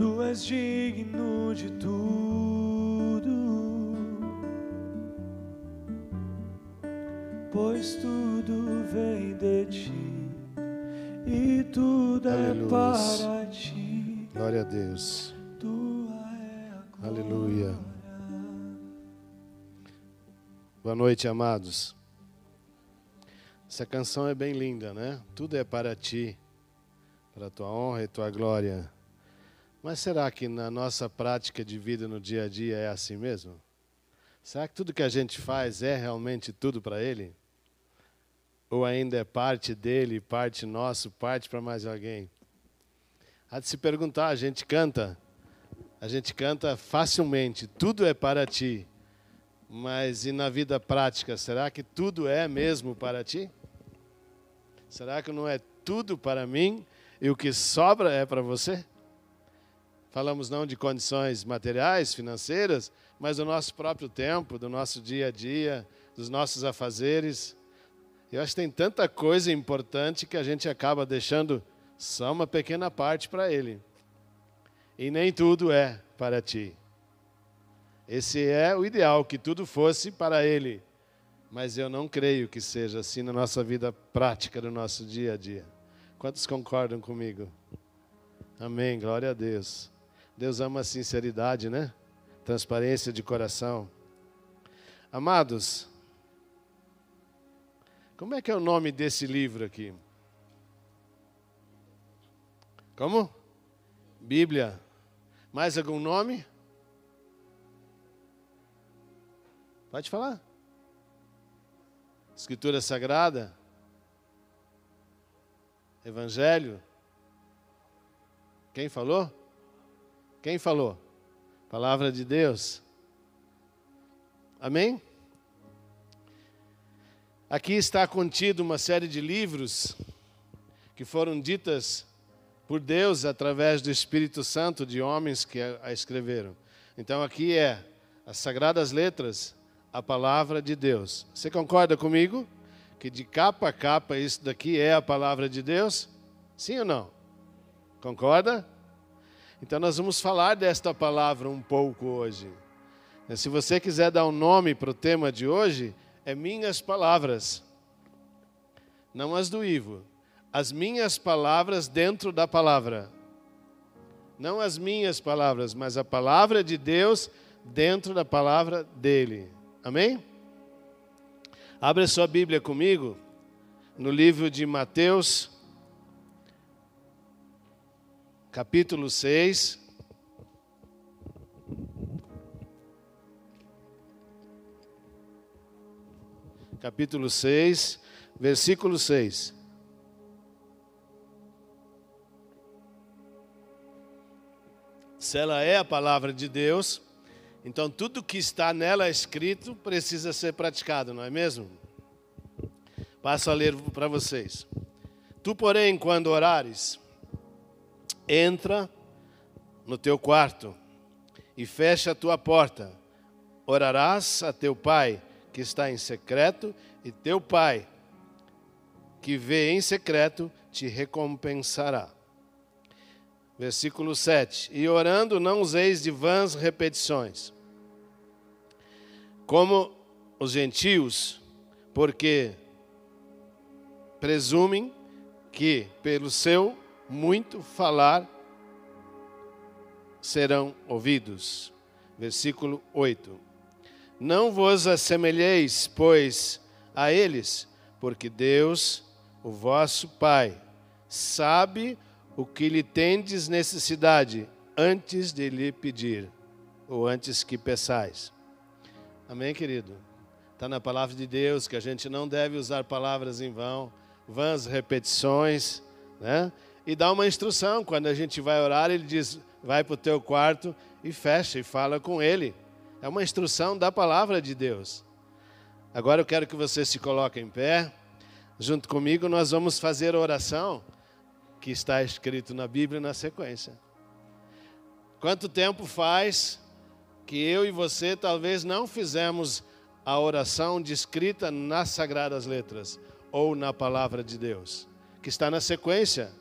Tu és digno de tudo, pois tudo vem de ti e tudo Aleluia. é para ti. Glória a Deus. Tua é a. Aleluia. Boa noite, amados. Essa canção é bem linda, né? Tudo é para ti, para a tua honra e tua glória. Mas será que na nossa prática de vida no dia a dia é assim mesmo? Será que tudo que a gente faz é realmente tudo para Ele? Ou ainda é parte dele, parte nosso, parte para mais alguém? Há de se perguntar, a gente canta, a gente canta facilmente, tudo é para ti. Mas e na vida prática, será que tudo é mesmo para ti? Será que não é tudo para mim e o que sobra é para você? Falamos não de condições materiais, financeiras, mas do nosso próprio tempo, do nosso dia a dia, dos nossos afazeres. Eu acho que tem tanta coisa importante que a gente acaba deixando só uma pequena parte para Ele. E nem tudo é para ti. Esse é o ideal, que tudo fosse para Ele. Mas eu não creio que seja assim na nossa vida prática, no nosso dia a dia. Quantos concordam comigo? Amém, glória a Deus. Deus ama a sinceridade, né? Transparência de coração. Amados, como é que é o nome desse livro aqui? Como? Bíblia. Mais algum nome? Pode falar. Escritura Sagrada. Evangelho. Quem falou? Quem falou? Palavra de Deus. Amém? Aqui está contido uma série de livros que foram ditas por Deus através do Espírito Santo de homens que a escreveram. Então aqui é as sagradas letras, a palavra de Deus. Você concorda comigo que de capa a capa isso daqui é a palavra de Deus? Sim ou não? Concorda? Então nós vamos falar desta palavra um pouco hoje. Se você quiser dar um nome para o tema de hoje, é minhas palavras, não as do Ivo. As minhas palavras dentro da palavra. Não as minhas palavras, mas a palavra de Deus dentro da palavra dele. Amém? Abra sua Bíblia comigo no livro de Mateus, capítulo 6. Capítulo 6, versículo 6. Se ela é a palavra de Deus, então tudo que está nela escrito precisa ser praticado, não é mesmo? Passo a ler para vocês. Tu, porém, quando orares, entra no teu quarto e fecha a tua porta. Orarás a teu pai que está em secreto, e teu pai que vê em secreto te recompensará. Versículo 7. E orando não useis de vãs repetições, como os gentios, porque presumem que pelo seu muito falar serão ouvidos. Versículo 8. Não vos assemelheis, pois, a eles, porque Deus, o vosso Pai, sabe o que lhe tendes necessidade antes de lhe pedir, ou antes que peçais. Amém, querido? Está na palavra de Deus que a gente não deve usar palavras em vão, vãs repetições, né? E dá uma instrução, quando a gente vai orar, ele diz: vai para o teu quarto e fecha e fala com ele. É uma instrução da palavra de Deus. Agora eu quero que você se coloque em pé. Junto comigo, nós vamos fazer a oração que está escrito na Bíblia na sequência. Quanto tempo faz que eu e você talvez não fizemos a oração descrita nas Sagradas Letras ou na Palavra de Deus, que está na sequência,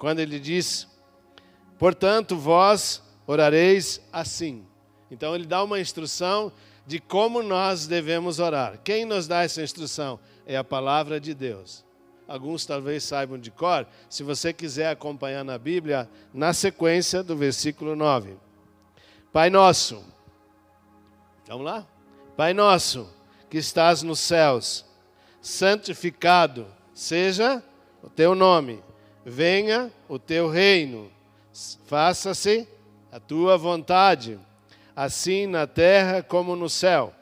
quando ele diz: Portanto, vós orareis assim. Então, ele dá uma instrução de como nós devemos orar. Quem nos dá essa instrução? É a palavra de Deus. Alguns talvez saibam de cor. Se você quiser acompanhar na Bíblia, na sequência do versículo 9. Pai nosso, vamos lá? Pai nosso, que estás nos céus, santificado seja o teu nome, venha o teu reino faça-se a tua vontade, assim na terra como no céu.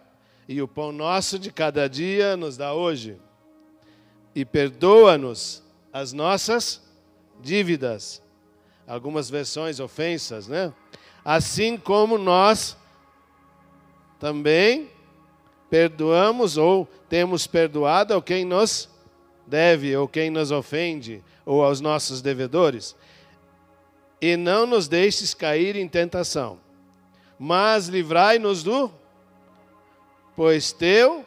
E o pão nosso de cada dia nos dá hoje. E perdoa-nos as nossas dívidas. Algumas versões ofensas, né? Assim como nós também perdoamos ou temos perdoado a quem nos deve, ou quem nos ofende, ou aos nossos devedores e não nos deixes cair em tentação, mas livrai-nos do, pois teu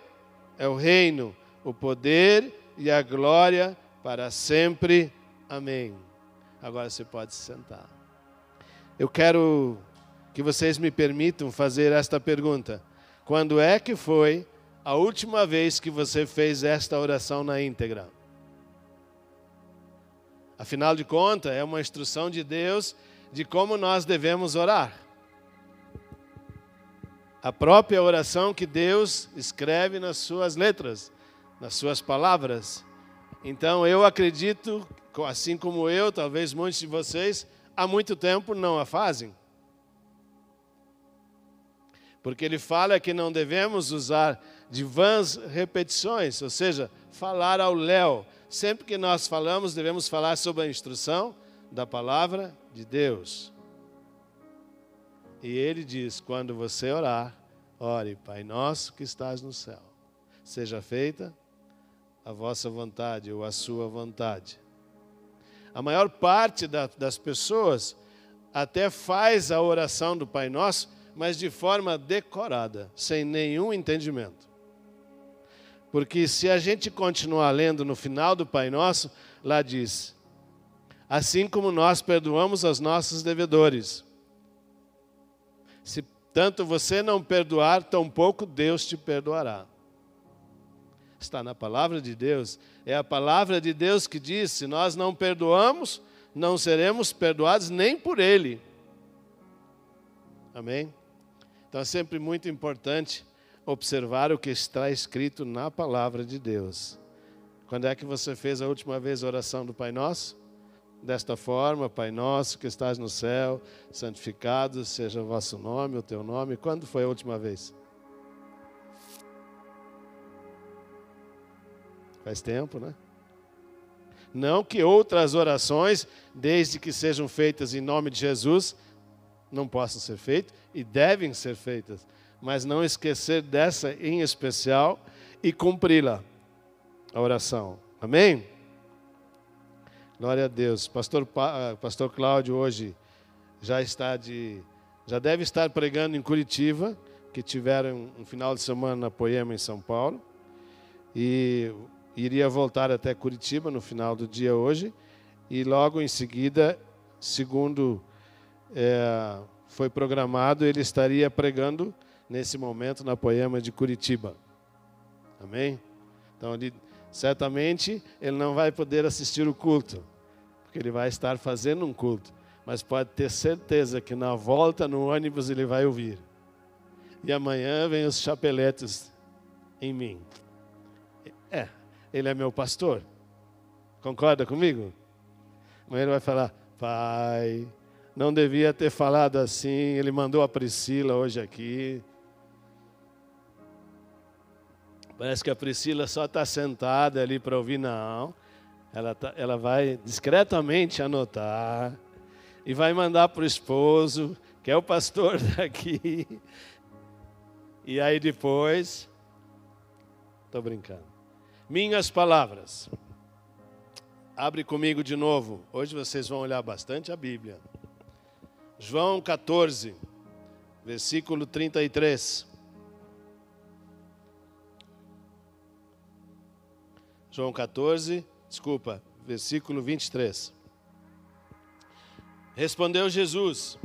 é o reino, o poder e a glória para sempre. Amém. Agora você pode se sentar. Eu quero que vocês me permitam fazer esta pergunta: quando é que foi a última vez que você fez esta oração na íntegra? Afinal de contas, é uma instrução de Deus de como nós devemos orar. A própria oração que Deus escreve nas suas letras, nas suas palavras. Então eu acredito, assim como eu, talvez muitos de vocês, há muito tempo não a fazem. Porque ele fala que não devemos usar de vãs repetições, ou seja, falar ao léu, sempre que nós falamos, devemos falar sobre a instrução da palavra de Deus. E ele diz: quando você orar, ore, Pai nosso que estás no céu, seja feita a vossa vontade ou a sua vontade. A maior parte da, das pessoas até faz a oração do Pai Nosso, mas de forma decorada, sem nenhum entendimento. Porque se a gente continuar lendo no final do Pai Nosso, lá diz: Assim como nós perdoamos aos nossos devedores. Se tanto você não perdoar, tampouco Deus te perdoará. Está na palavra de Deus. É a palavra de Deus que diz: se nós não perdoamos, não seremos perdoados nem por Ele. Amém? Então é sempre muito importante observar o que está escrito na palavra de Deus. Quando é que você fez a última vez a oração do Pai Nosso? Desta forma, Pai Nosso que estás no céu, santificado seja o vosso nome, o teu nome. Quando foi a última vez? Faz tempo, né? Não que outras orações, desde que sejam feitas em nome de Jesus, não possam ser feitas e devem ser feitas mas não esquecer dessa em especial e cumpri-la, a oração. Amém? Glória a Deus. Pastor, ah, Pastor Cláudio hoje já está de. já deve estar pregando em Curitiba, que tiveram um final de semana na Poema em São Paulo. E iria voltar até Curitiba no final do dia hoje. E logo em seguida, segundo é, foi programado, ele estaria pregando nesse momento na Poema de Curitiba. Amém? Então, ele, certamente, ele não vai poder assistir o culto, porque ele vai estar fazendo um culto. Mas pode ter certeza que na volta no ônibus ele vai ouvir. E amanhã vem os chapeletes em mim. É, ele é meu pastor. Concorda comigo? Amanhã ele vai falar: Pai, não devia ter falado assim. Ele mandou a Priscila hoje aqui. Parece que a Priscila só está sentada ali para ouvir, não. Ela, tá, ela vai discretamente anotar e vai mandar para o esposo, que é o pastor daqui. E aí depois. Estou brincando. Minhas palavras. Abre comigo de novo. Hoje vocês vão olhar bastante a Bíblia. João 14, versículo 33. João 14, desculpa, versículo 23. Respondeu Jesus: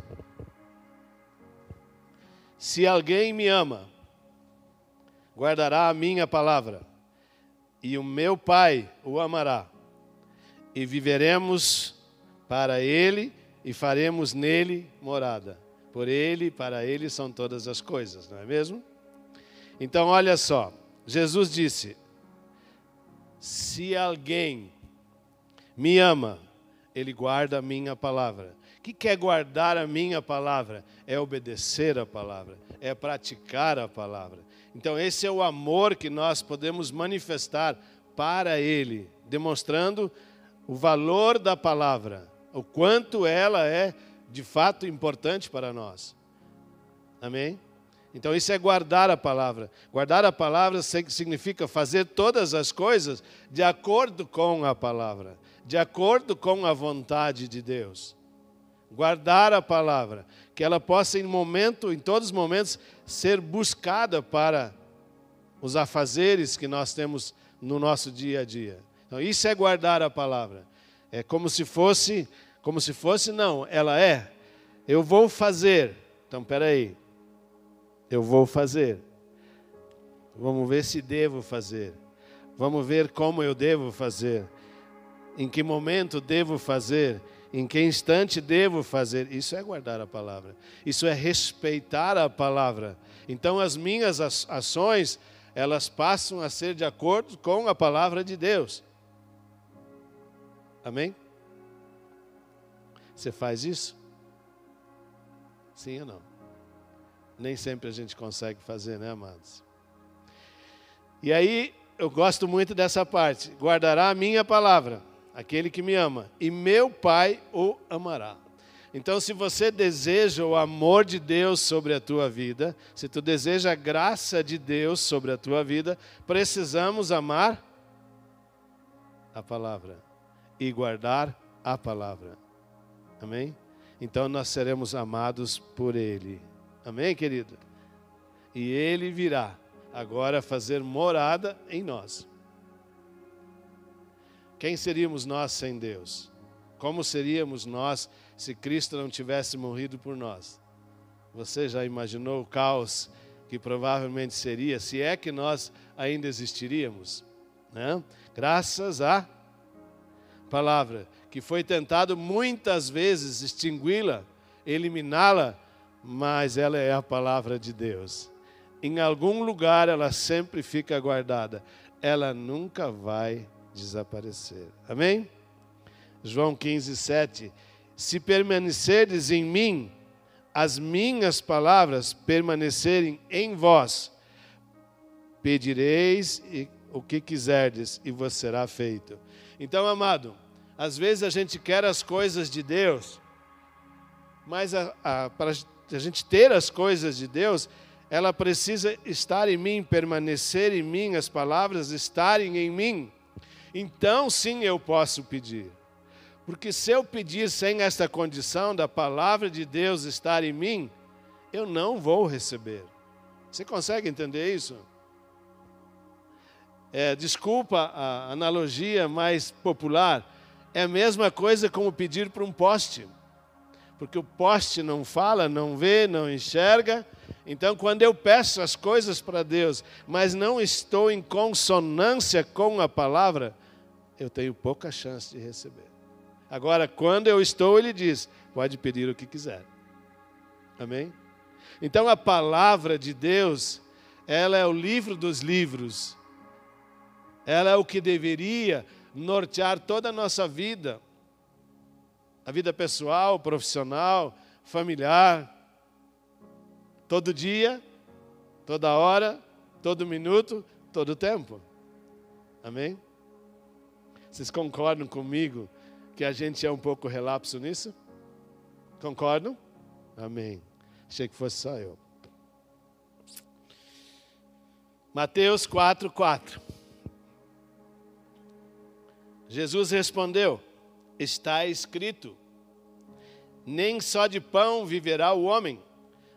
Se alguém me ama, guardará a minha palavra, e o meu Pai o amará, e viveremos para ele e faremos nele morada. Por ele, para ele são todas as coisas, não é mesmo? Então, olha só, Jesus disse: Se alguém me ama, ele guarda a minha palavra. O que quer guardar a minha palavra? É obedecer a palavra, é praticar a palavra. Então, esse é o amor que nós podemos manifestar para Ele, demonstrando o valor da palavra, o quanto ela é de fato importante para nós. Amém? Então, isso é guardar a palavra. Guardar a palavra significa fazer todas as coisas de acordo com a palavra, de acordo com a vontade de Deus. Guardar a palavra, que ela possa, em momento, em todos os momentos, ser buscada para os afazeres que nós temos no nosso dia a dia. Então, isso é guardar a palavra. É como se fosse, como se fosse, não, ela é. Eu vou fazer. Então, peraí. Eu vou fazer. Vamos ver se devo fazer. Vamos ver como eu devo fazer. Em que momento devo fazer. Em que instante devo fazer. Isso é guardar a palavra. Isso é respeitar a palavra. Então, as minhas ações, elas passam a ser de acordo com a palavra de Deus. Amém? Você faz isso? Sim ou não? Nem sempre a gente consegue fazer, né, amados? E aí, eu gosto muito dessa parte. Guardará a minha palavra, aquele que me ama, e meu Pai o amará. Então, se você deseja o amor de Deus sobre a tua vida, se tu deseja a graça de Deus sobre a tua vida, precisamos amar a palavra e guardar a palavra. Amém? Então nós seremos amados por Ele. Amém, querido? E Ele virá agora fazer morada em nós. Quem seríamos nós sem Deus? Como seríamos nós se Cristo não tivesse morrido por nós? Você já imaginou o caos que provavelmente seria, se é que nós ainda existiríamos? Né? Graças a palavra, que foi tentado muitas vezes extingui-la, eliminá-la, mas ela é a palavra de Deus. Em algum lugar ela sempre fica guardada, ela nunca vai desaparecer. Amém? João 15, 7. Se permanecerdes em mim, as minhas palavras permanecerem em vós, pedireis o que quiserdes e vos será feito. Então, amado, às vezes a gente quer as coisas de Deus, mas para a gente ter as coisas de Deus, ela precisa estar em mim, permanecer em mim, as palavras estarem em mim. Então sim eu posso pedir. Porque se eu pedir sem esta condição da palavra de Deus estar em mim, eu não vou receber. Você consegue entender isso? É, desculpa a analogia mais popular, é a mesma coisa como pedir para um poste. Porque o poste não fala, não vê, não enxerga. Então, quando eu peço as coisas para Deus, mas não estou em consonância com a palavra, eu tenho pouca chance de receber. Agora, quando eu estou, ele diz: pode pedir o que quiser. Amém? Então, a palavra de Deus, ela é o livro dos livros. Ela é o que deveria nortear toda a nossa vida, a vida pessoal, profissional, familiar, todo dia, toda hora, todo minuto, todo tempo. Amém? Vocês concordam comigo que a gente é um pouco relapso nisso? Concordam? Amém. Achei que fosse só eu. Mateus 4, 4. Jesus respondeu: Está escrito: Nem só de pão viverá o homem,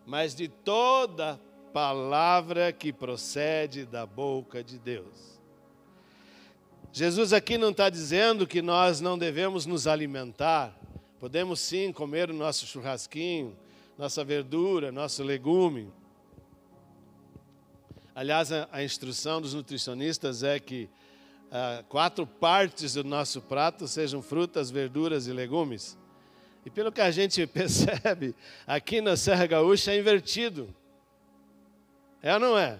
mas de toda palavra que procede da boca de Deus. Jesus aqui não está dizendo que nós não devemos nos alimentar, Podemos sim comer o nosso churrasquinho, nossa verdura, nosso legume. Aliás, a, instrução dos nutricionistas é que ah, quatro partes do nosso prato sejam frutas, verduras e legumes. E pelo que a gente percebe, aqui na Serra Gaúcha é invertido. É ou não é?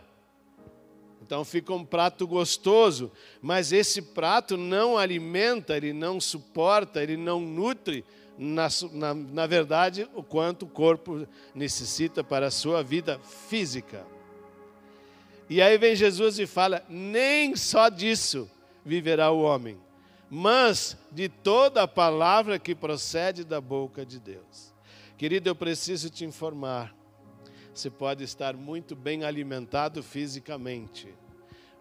Então fica um prato gostoso, mas esse prato não alimenta, ele não suporta, ele não nutre, na, na, na verdade, o quanto o corpo necessita para a sua vida física. E aí vem Jesus e fala: nem só disso viverá o homem, mas de toda a palavra que procede da boca de Deus. Querido, eu preciso te informar. Você pode estar muito bem alimentado fisicamente,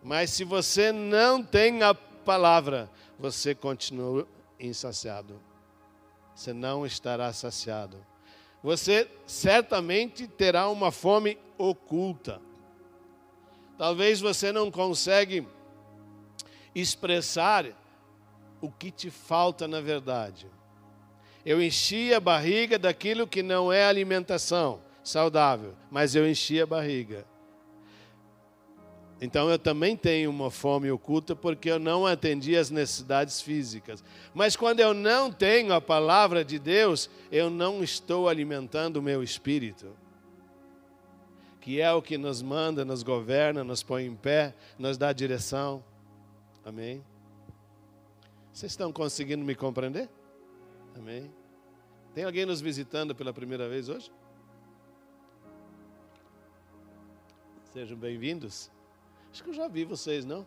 mas se você não tem a palavra, você continua insaciado. Você não estará saciado. Você certamente terá uma fome oculta. Talvez você não consegue expressar o que te falta na verdade. Eu enchi a barriga daquilo que não é alimentação saudável, mas eu enchi a barriga. Então eu também tenho uma fome oculta porque eu não atendi às necessidades físicas. Mas quando eu não tenho a palavra de Deus, eu não estou alimentando o meu espírito. Que é o que nos manda, nos governa, nos põe em pé, nos dá direção. Amém? Vocês estão conseguindo me compreender? Amém? Tem alguém nos visitando pela primeira vez hoje? Sejam bem-vindos. Acho que eu já vi vocês, não?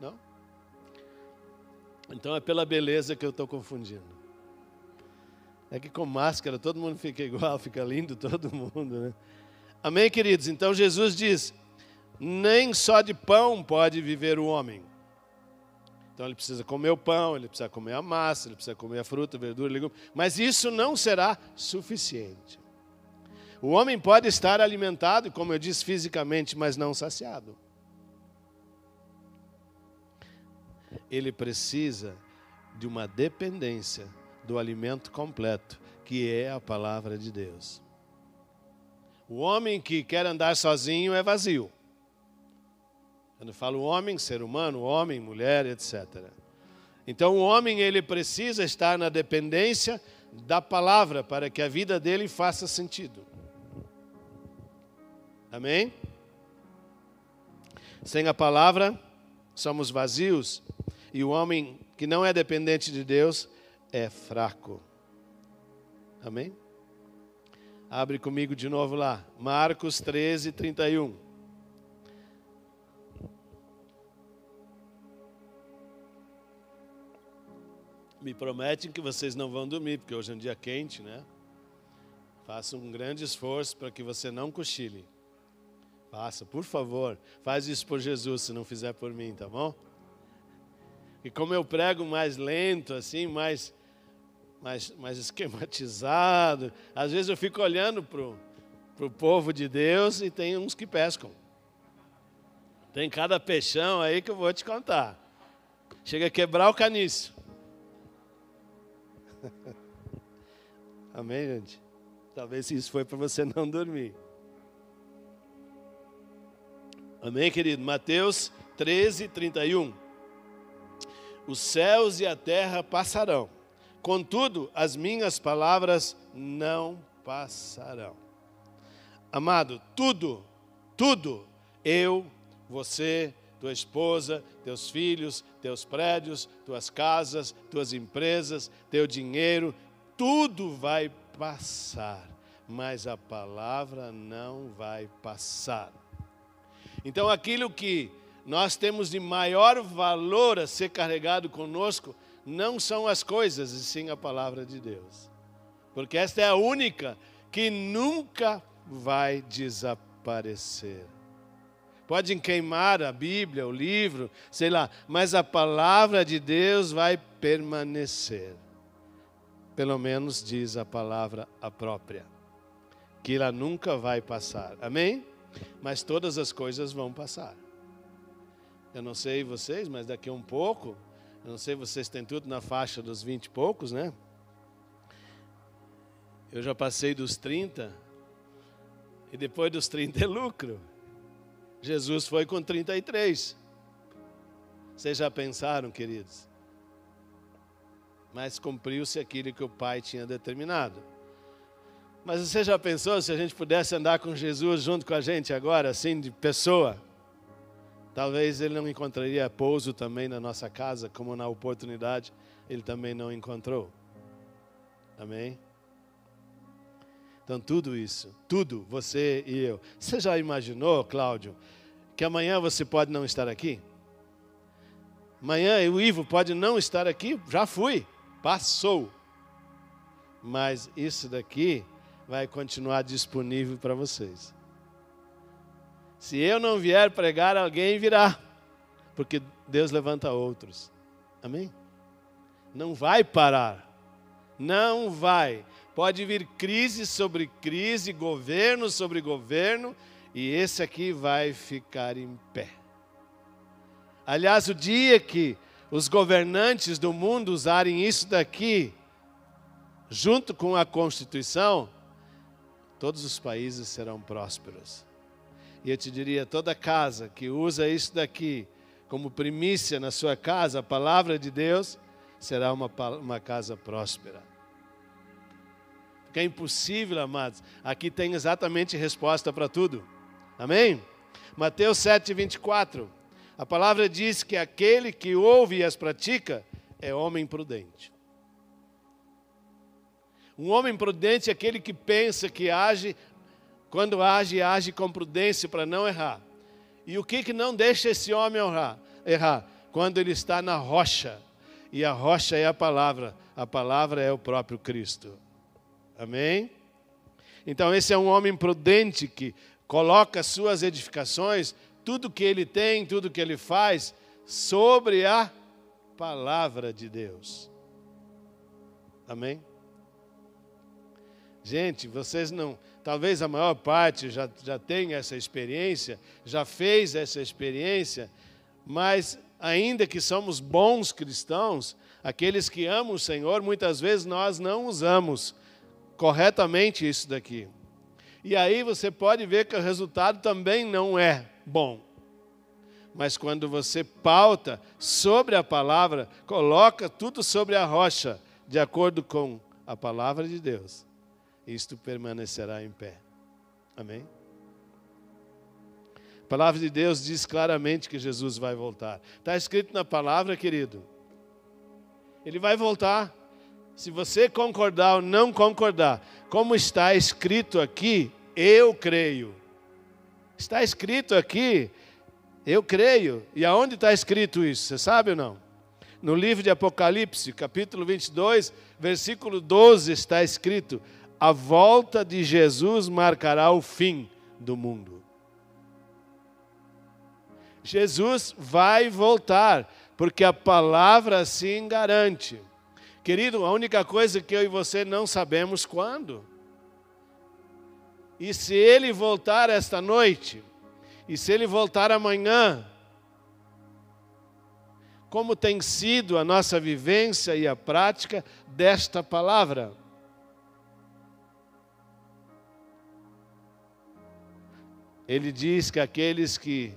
Não? Então é pela beleza que eu estou confundindo. É que com máscara todo mundo fica igual, fica lindo todo mundo, né? Amém, queridos? Então Jesus diz: nem só de pão pode viver o homem, então ele precisa comer o pão, ele precisa comer a massa, ele precisa comer a fruta, a verdura, legume. Mas isso não será suficiente. O homem pode estar alimentado, como eu disse, fisicamente, mas não saciado. Ele precisa de uma dependência do alimento completo, que é a palavra de Deus. O homem que quer andar sozinho é vazio. Quando eu falo homem, ser humano, homem, mulher, etc. Então o homem ele precisa estar na dependência da palavra para que a vida dele faça sentido. Amém? Sem a palavra, somos vazios e o homem que não é dependente de Deus é fraco. Amém? Abre comigo de novo lá, Marcos 13, 31. Me prometem que vocês não vão dormir, porque hoje é um dia quente, né? Faça um grande esforço para que você não cochile. Faça, por favor. Faz isso por Jesus, se não fizer por mim, tá bom? E como eu prego mais lento, assim, mais, mais, mais esquematizado, às vezes eu fico olhando para o povo de Deus e tem uns que pescam. Tem cada peixão aí que eu vou te contar. Chega a quebrar o caniço. Amém, gente? Talvez isso foi para você não dormir. Amém, querido? Mateus 13, 31. Os céus e a terra passarão, contudo, as minhas palavras não passarão. Amado, tudo, tudo, eu, você, tua esposa, teus filhos, teus prédios, tuas casas, tuas empresas, teu dinheiro, tudo vai passar, mas a palavra não vai passar. Então, aquilo que nós temos de maior valor a ser carregado conosco não são as coisas, e sim a palavra de Deus. Porque esta é a única que nunca vai desaparecer. Podem queimar a Bíblia, o livro, sei lá, mas a palavra de Deus vai permanecer. Pelo menos diz a palavra a própria, que ela nunca vai passar. Amém? Mas todas as coisas vão passar. Eu não sei vocês, mas daqui a um pouco, eu não sei vocês têm tudo na faixa dos vinte e poucos, né? Eu já passei dos 30 e depois dos 30 é lucro. Jesus foi com 33. Vocês já pensaram, queridos? Mas cumpriu-se aquilo que o Pai tinha determinado. Mas você já pensou se a gente pudesse andar com Jesus junto com a gente agora, assim, de pessoa? Talvez ele não encontraria pouso também na nossa casa, como na oportunidade ele também não encontrou. Amém? Então, tudo isso, tudo, você e eu. Você já imaginou, Cláudio, que amanhã você pode não estar aqui? Amanhã o Ivo pode não estar aqui, já fui, passou. Mas isso daqui vai continuar disponível para vocês. Se eu não vier pregar, alguém virá, porque Deus levanta outros. Amém? Não vai parar. Não vai. Pode vir crise sobre crise, governo sobre governo, e esse aqui vai ficar em pé. Aliás, o dia que os governantes do mundo usarem isso daqui, junto com a Constituição, todos os países serão prósperos. E eu te diria: toda casa que usa isso daqui como primícia na sua casa, a palavra de Deus, será uma, uma casa próspera. Porque é impossível, amados. Aqui tem exatamente resposta para tudo. Amém? Mateus 7, 24. A palavra diz que aquele que ouve e as pratica é homem prudente. Um homem prudente é aquele que pensa, que age quando age, age com prudência para não errar. E o que, que não deixa esse homem errar? errar? Quando ele está na rocha. E a rocha é a palavra. A palavra é o próprio Cristo. Amém? Então, esse é um homem prudente que coloca suas edificações, tudo que ele tem, tudo que ele faz, sobre a palavra de Deus. Amém? Gente, vocês não, talvez a maior parte já, já tenha essa experiência, já fez essa experiência, mas ainda que somos bons cristãos, aqueles que amam o Senhor, muitas vezes nós não usamos corretamente isso daqui. E aí você pode ver que o resultado também não é bom. Mas quando você pauta sobre a palavra, coloca tudo sobre a rocha, de acordo com a palavra de Deus, isto permanecerá em pé. Amém? A palavra de Deus diz claramente que Jesus vai voltar. Está escrito na palavra, querido. Ele vai voltar. Se você concordar ou não concordar, como está escrito aqui, eu creio. Está escrito aqui, eu creio. E aonde está escrito isso? Você sabe ou não? No livro de Apocalipse, capítulo 22, versículo 12, está escrito: a volta de Jesus marcará o fim do mundo. Jesus vai voltar, porque a palavra assim garante. Querido, a única coisa que eu e você não sabemos quando. E se ele voltar esta noite, e se ele voltar amanhã, como tem sido a nossa vivência e a prática desta palavra? Ele diz que aqueles que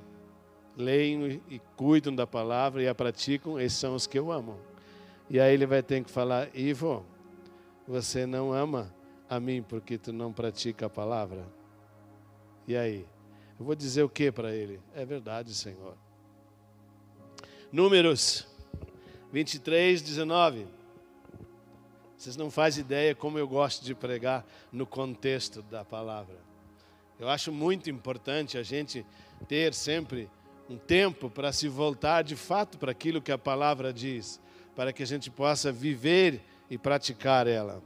leem e cuidam da palavra e a praticam, esses são os que eu amo. E aí ele vai ter que falar: Ivo, você não ama a mim porque tu não pratica a palavra? E aí? Eu vou dizer o que para ele? É verdade, Senhor. Números 23, 19. Vocês não fazem ideia como eu gosto de pregar no contexto da palavra. Eu acho muito importante a gente ter sempre um tempo para se voltar de fato para aquilo que a palavra diz, para que a gente possa viver e praticar ela.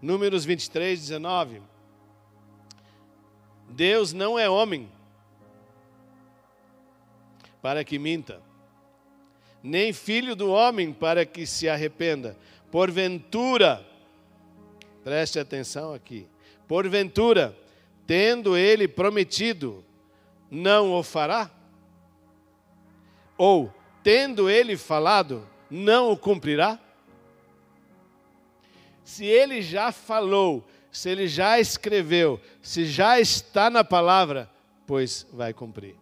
Números 23, 19. Deus não é homem para que minta, nem filho do homem para que se arrependa. Porventura, preste atenção aqui, porventura, tendo ele prometido, não o fará? Ou, tendo ele falado, não o cumprirá? Se ele já falou, Se ele já escreveu, se já está na palavra, pois vai cumprir.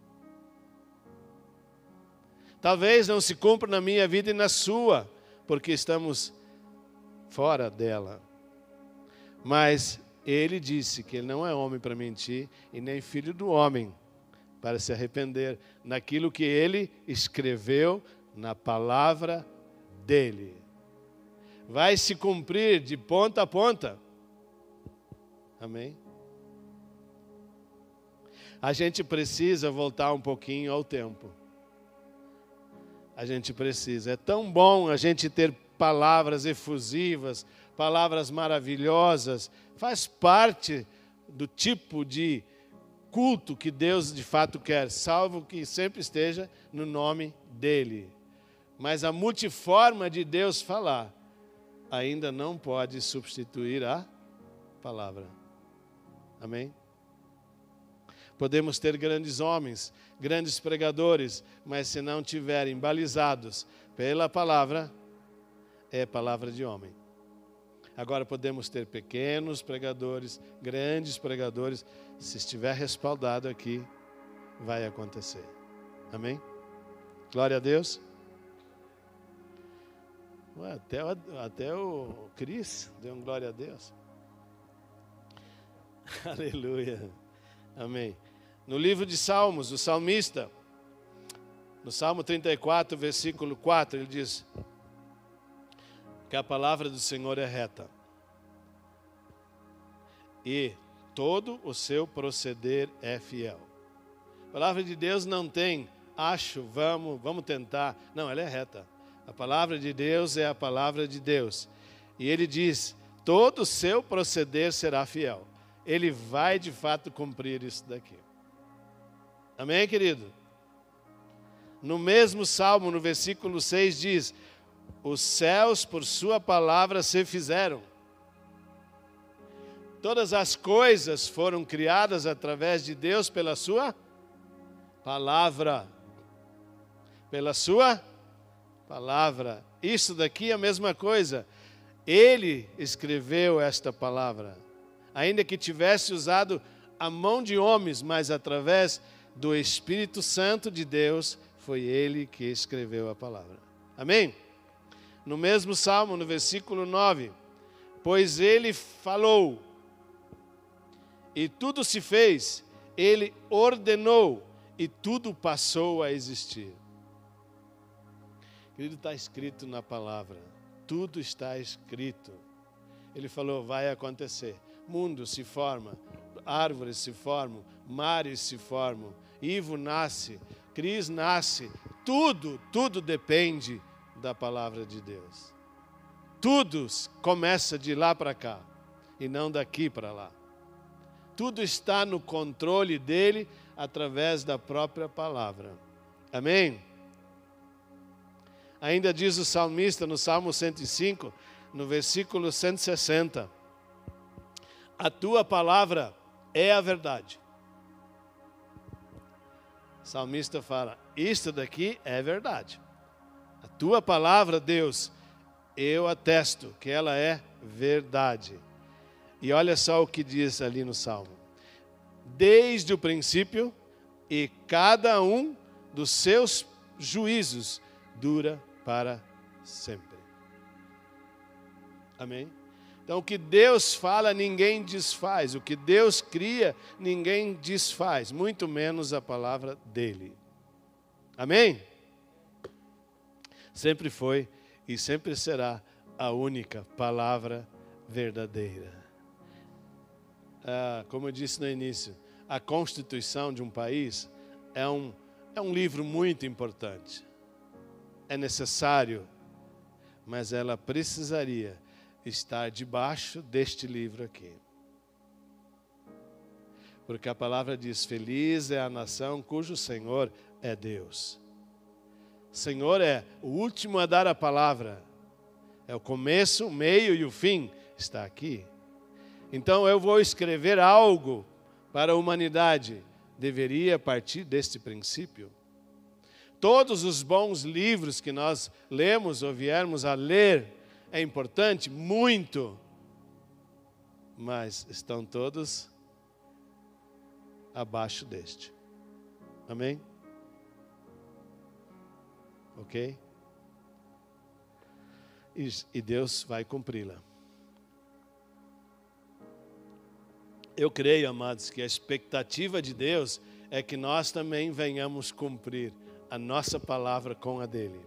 Talvez não se cumpra na minha vida e na sua, porque estamos fora dela. Mas ele disse que ele não é homem para mentir e nem filho do homem para se arrepender naquilo que ele escreveu na palavra dele. Vai se cumprir de ponta a ponta. Amém? A gente precisa voltar um pouquinho ao tempo. A gente precisa. É tão bom a gente ter palavras efusivas, palavras maravilhosas. Faz parte do tipo de culto que Deus de fato quer, salvo que sempre esteja no nome dEle. Mas a multiforma de Deus falar ainda não pode substituir a palavra. Amém? Podemos ter grandes homens, grandes pregadores, mas se não tiverem balizados pela palavra, é palavra de homem. Agora podemos ter pequenos pregadores, grandes pregadores, se estiver respaldado aqui, vai acontecer. Amém? Glória a Deus. Até, até o Cris deu um glória a Deus. Aleluia. Amém. No livro de Salmos, o salmista, no Salmo 34, versículo 4, ele diz: que a palavra do Senhor é reta. E todo o seu proceder é fiel. A palavra de Deus não tem acho, vamos, vamos tentar. Não, ela é reta. A palavra de Deus é a palavra de Deus. E ele diz: todo o seu proceder será fiel. Ele vai de fato cumprir isso daqui. Amém, querido? No mesmo salmo, no versículo 6, diz: os céus por sua palavra se fizeram. Todas as coisas foram criadas através de Deus pela sua palavra. Pela sua palavra. Isso daqui é a mesma coisa. Ele escreveu esta palavra. Ainda que tivesse usado a mão de homens, mas através do Espírito Santo de Deus, foi ele que escreveu a palavra. Amém? no mesmo salmo, no versículo 9: Pois ele falou, e tudo se fez, ele ordenou, e tudo passou a existir. Querido, está escrito na palavra, tudo está escrito. Ele falou: vai acontecer. Mundo se forma, árvores se formam, mares se formam, Ivo nasce, Cris nasce, tudo, tudo depende da palavra de Deus. Tudo começa de lá para cá e não daqui para lá. Tudo está no controle dele através da própria palavra. Amém? Ainda diz o salmista no Salmo 105, no versículo 160: A tua palavra é a verdade. O salmista fala: Isto daqui é verdade tua palavra, Deus, eu atesto que ela é verdade. E olha só o que diz ali no Salmo: desde o princípio, e cada um dos seus juízos dura para sempre. Amém? Então, o que Deus fala, ninguém desfaz. O que Deus cria, ninguém desfaz. Muito menos a palavra dele. Amém? sempre foi e sempre será a única palavra verdadeira. Ah, como eu disse no início, a constituição de um país é um, é um livro muito importante. É necessário, mas ela precisaria estar debaixo deste livro aqui. Porque a palavra diz: Feliz é a nação cujo Senhor é Deus. Senhor é o último a dar a palavra. É o começo, o meio e o fim está aqui. Então eu vou escrever algo para a humanidade. Deveria partir deste princípio. Todos os bons livros que nós lemos ou viermos a ler é importante muito. mas estão todos abaixo deste. Amém? Ok? E, e Deus vai cumpri-la. Eu creio, amados, que a expectativa de Deus é que nós também venhamos cumprir a nossa palavra com a dele.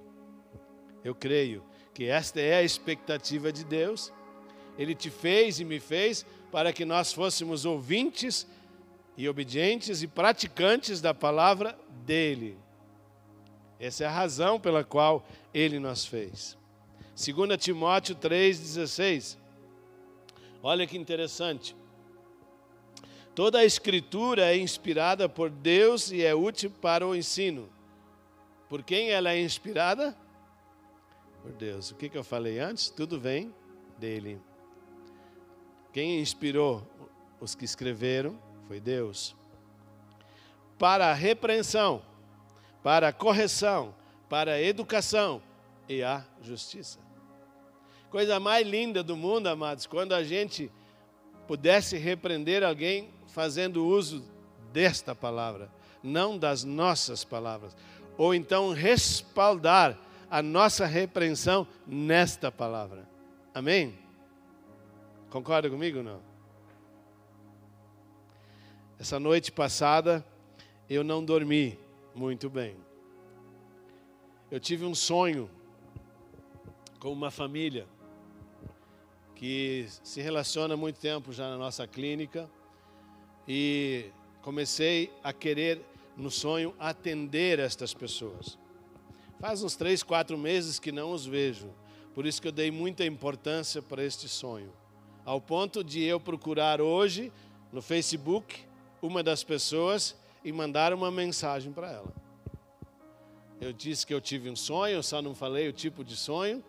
Eu creio que esta é a expectativa de Deus. Ele te fez e me fez para que nós fôssemos ouvintes e obedientes e praticantes da palavra dele. Essa é a razão pela qual ele nos fez. 2 Timóteo 3,16. Olha que interessante. Toda a escritura é inspirada por Deus e é útil para o ensino. Por quem ela é inspirada? Por Deus. O que, eu falei antes? Tudo vem dele. Quem inspirou os que escreveram foi Deus. Para a repreensão, para a correção, para a educação e a justiça. Coisa mais linda do mundo, amados, quando a gente pudesse repreender alguém fazendo uso desta palavra, não das nossas palavras, ou então respaldar a nossa repreensão nesta palavra. Amém? Concorda comigo ou não? Essa noite passada eu não dormi muito bem. Eu tive um sonho com uma família que se relaciona há muito tempo já na nossa clínica e comecei a querer, no sonho, atender estas pessoas. Faz uns três, quatro meses que não os vejo, por isso que eu dei muita importância para este sonho, ao ponto de eu procurar hoje no Facebook uma das pessoas e mandar uma mensagem para ela. Eu disse que eu tive um sonho, só não falei o tipo de sonho,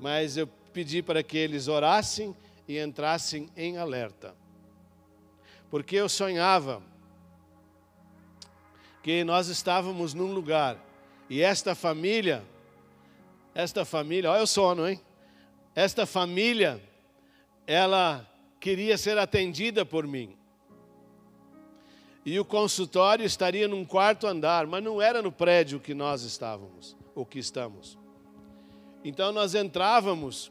mas eu pedi para que eles orassem e entrassem em alerta porque eu sonhava que nós estávamos num lugar e esta família, esta família, olha o sono, hein? Esta família, ela queria ser atendida por mim. E o consultório estaria num quarto andar, mas não era no prédio que nós estávamos, ou que estamos. Então nós entrávamos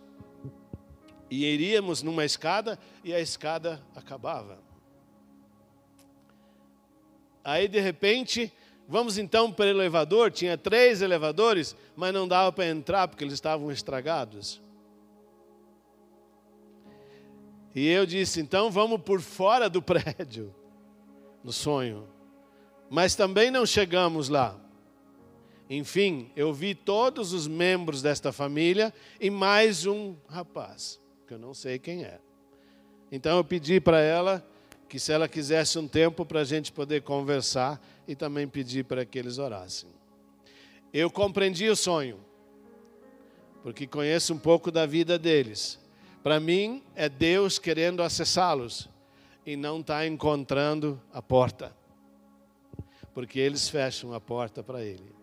e iríamos numa escada e a escada acabava. Aí de repente, vamos então para o elevador. Tinha três elevadores, mas não dava para entrar porque eles estavam estragados. E eu disse: então vamos por fora do prédio, no sonho. Mas também não chegamos lá. Enfim, eu vi todos os membros desta família e mais um rapaz, que eu não sei quem é. Então eu pedi para ela que se ela quisesse um tempo para a gente poder conversar e também pedir para que eles orassem. Eu compreendi o sonho, porque conheço um pouco da vida deles. Para mim, é Deus querendo acessá-los e não está encontrando a porta, porque eles fecham a porta para Ele.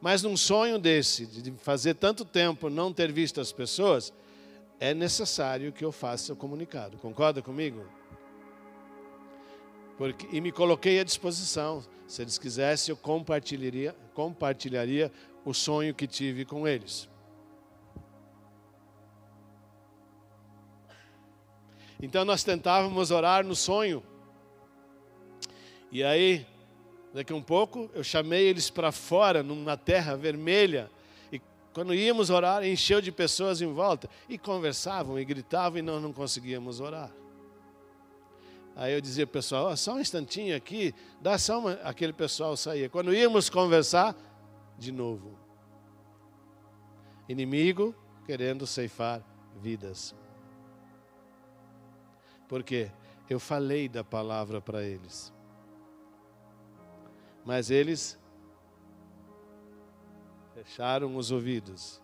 Mas num sonho desse, de fazer tanto tempo não ter visto as pessoas, é necessário que eu faça o comunicado. Concorda comigo? Porque, e me coloquei à disposição. Se eles quisessem, eu compartilharia, compartilharia o sonho que tive com eles. Então nós tentávamos orar no sonho. E aí, daqui um pouco, eu chamei eles para fora, numa terra vermelha. E quando íamos orar, encheu de pessoas em volta. E conversavam e gritavam e nós não conseguíamos orar. Aí eu dizia pessoal, oh, só um instantinho aqui, dá só uma... aquele pessoal saía. Quando íamos conversar, de novo. Inimigo querendo ceifar vidas. Porque eu falei da palavra para eles. Mas eles fecharam os ouvidos.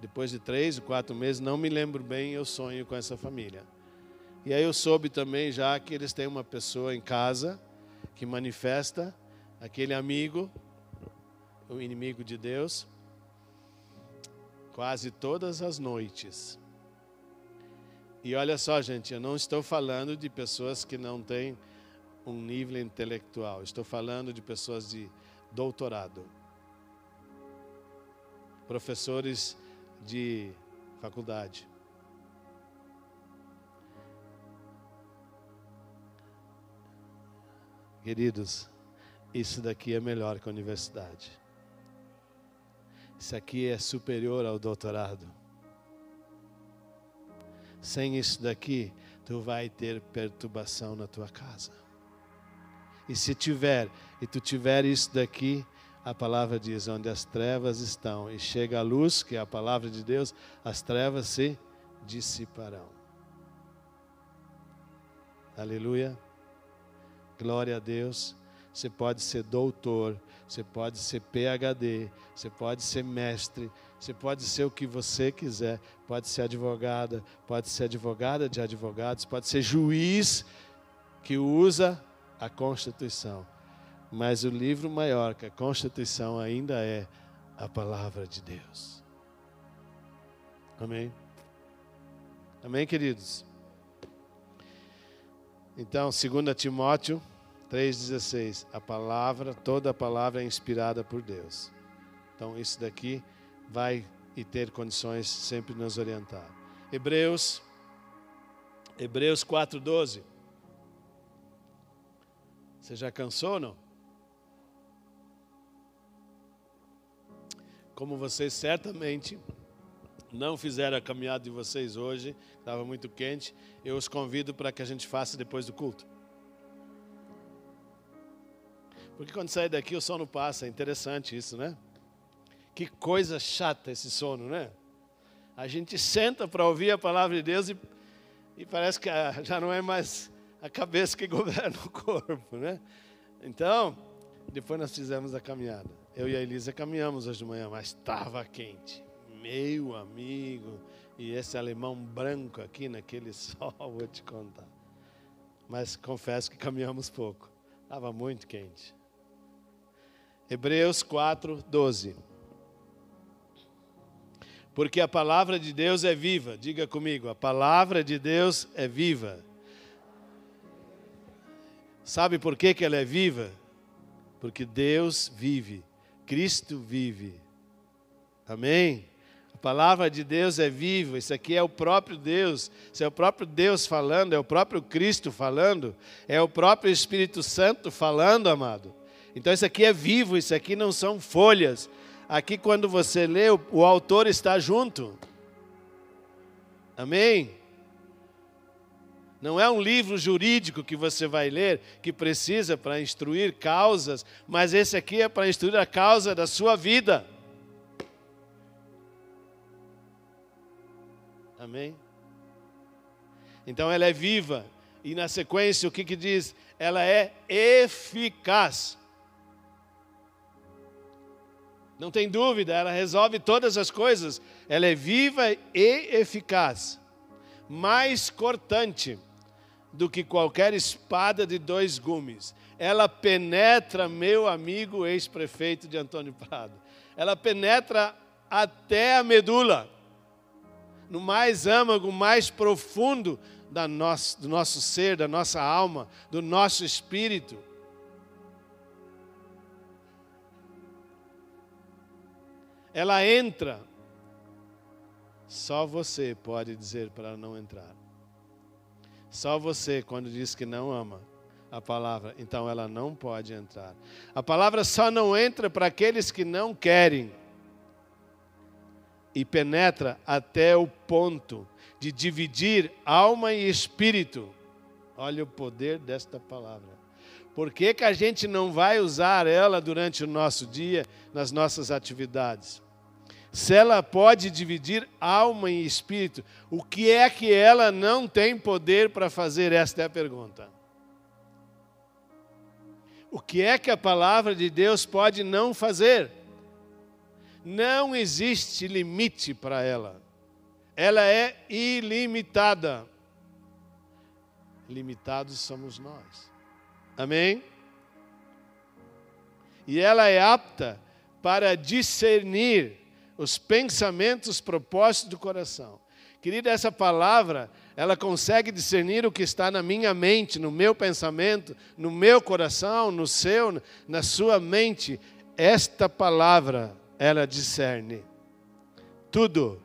Depois de três ou quatro meses, não me lembro bem, eu sonho com essa família. E aí eu soube também já que eles têm uma pessoa em casa que manifesta aquele amigo, o inimigo de Deus, quase todas as noites. E olha só, gente, eu não estou falando de pessoas que não têm um nível intelectual, estou falando de pessoas de doutorado, professores de faculdade. Queridos, isso daqui é melhor que a universidade. Isso aqui é superior ao doutorado. Sem isso daqui, tu vai ter perturbação na tua casa. E se tiver, e tu tiver isso daqui, a palavra diz: onde as trevas estão e chega a luz, que é a palavra de Deus, as trevas se dissiparão. Aleluia. Glória a Deus. Você pode ser doutor, você pode ser PhD, você pode ser mestre, você pode ser o que você quiser, pode ser advogada, pode ser advogada de advogados, pode ser juiz que usa a Constituição. Mas o livro maior que a Constituição ainda é a palavra de Deus. Amém? Amém, queridos? Então, 2 Timóteo 3,16. A palavra, toda a palavra é inspirada por Deus. Então, isso daqui vai e ter condições sempre nos orientar. Hebreus, Hebreus 4,12. Você já cansou, não? Como vocês certamente não fizeram a caminhada de vocês hoje, estava muito quente, eu os convido para que a gente faça depois do culto. Porque quando sai daqui o sono passa, é interessante isso, né? Que coisa chata esse sono, né? A gente senta para ouvir a palavra de Deus e, e parece que já não é mais a cabeça que governa o corpo, né? Então, depois nós fizemos a caminhada. Eu e a Elisa caminhamos hoje de manhã, mas estava quente. Meu amigo, e esse alemão branco aqui naquele sol, vou te contar. Mas confesso que caminhamos pouco. Estava muito quente. Hebreus 4, 12. Porque a palavra de Deus é viva. Diga comigo, a palavra de Deus é viva. Sabe por que, que ela é viva? Porque Deus vive, Cristo vive. Amém? A palavra de Deus é viva, isso aqui é o próprio Deus, isso é o próprio Deus falando, é o próprio Cristo falando, é o próprio Espírito Santo falando, amado. Então isso aqui é vivo, isso aqui não são folhas. Aqui quando você lê, o, o autor está junto. Amém? Não é um livro jurídico que você vai ler, que precisa para instruir causas, mas esse aqui é para instruir a causa da sua vida. Amém? Então ela é viva. E na sequência, o que, que diz? Ela é eficaz. Não tem dúvida, ela resolve todas as coisas. Ela é viva e eficaz, mais cortante do que qualquer espada de dois gumes. Ela penetra, meu amigo ex-prefeito de Antônio Prado. Ela penetra até a medula, no mais âmago, mais profundo da nosso, do nosso ser, da nossa alma, do nosso espírito. ela entra. Só você pode dizer para não entrar. Só você, quando diz que não ama a palavra, então ela não pode entrar. A palavra só não entra para aqueles que não querem. E penetra até o ponto de dividir alma e espírito. Olha o poder desta palavra. Por que, que a gente não vai usar ela durante o nosso dia, nas nossas atividades? se ela pode dividir alma e espírito, o que é que ela não tem poder para fazer? Esta é a pergunta. O que é que a palavra de Deus pode não fazer? Não existe limite para ela. Ela é ilimitada. Limitados somos nós. Amém? E ela é apta para discernir os pensamentos, os propósitos do coração. Querida, essa palavra, ela consegue discernir o que está na minha mente, no meu pensamento, no meu coração, no seu, na sua mente. Esta palavra, ela discerne tudo.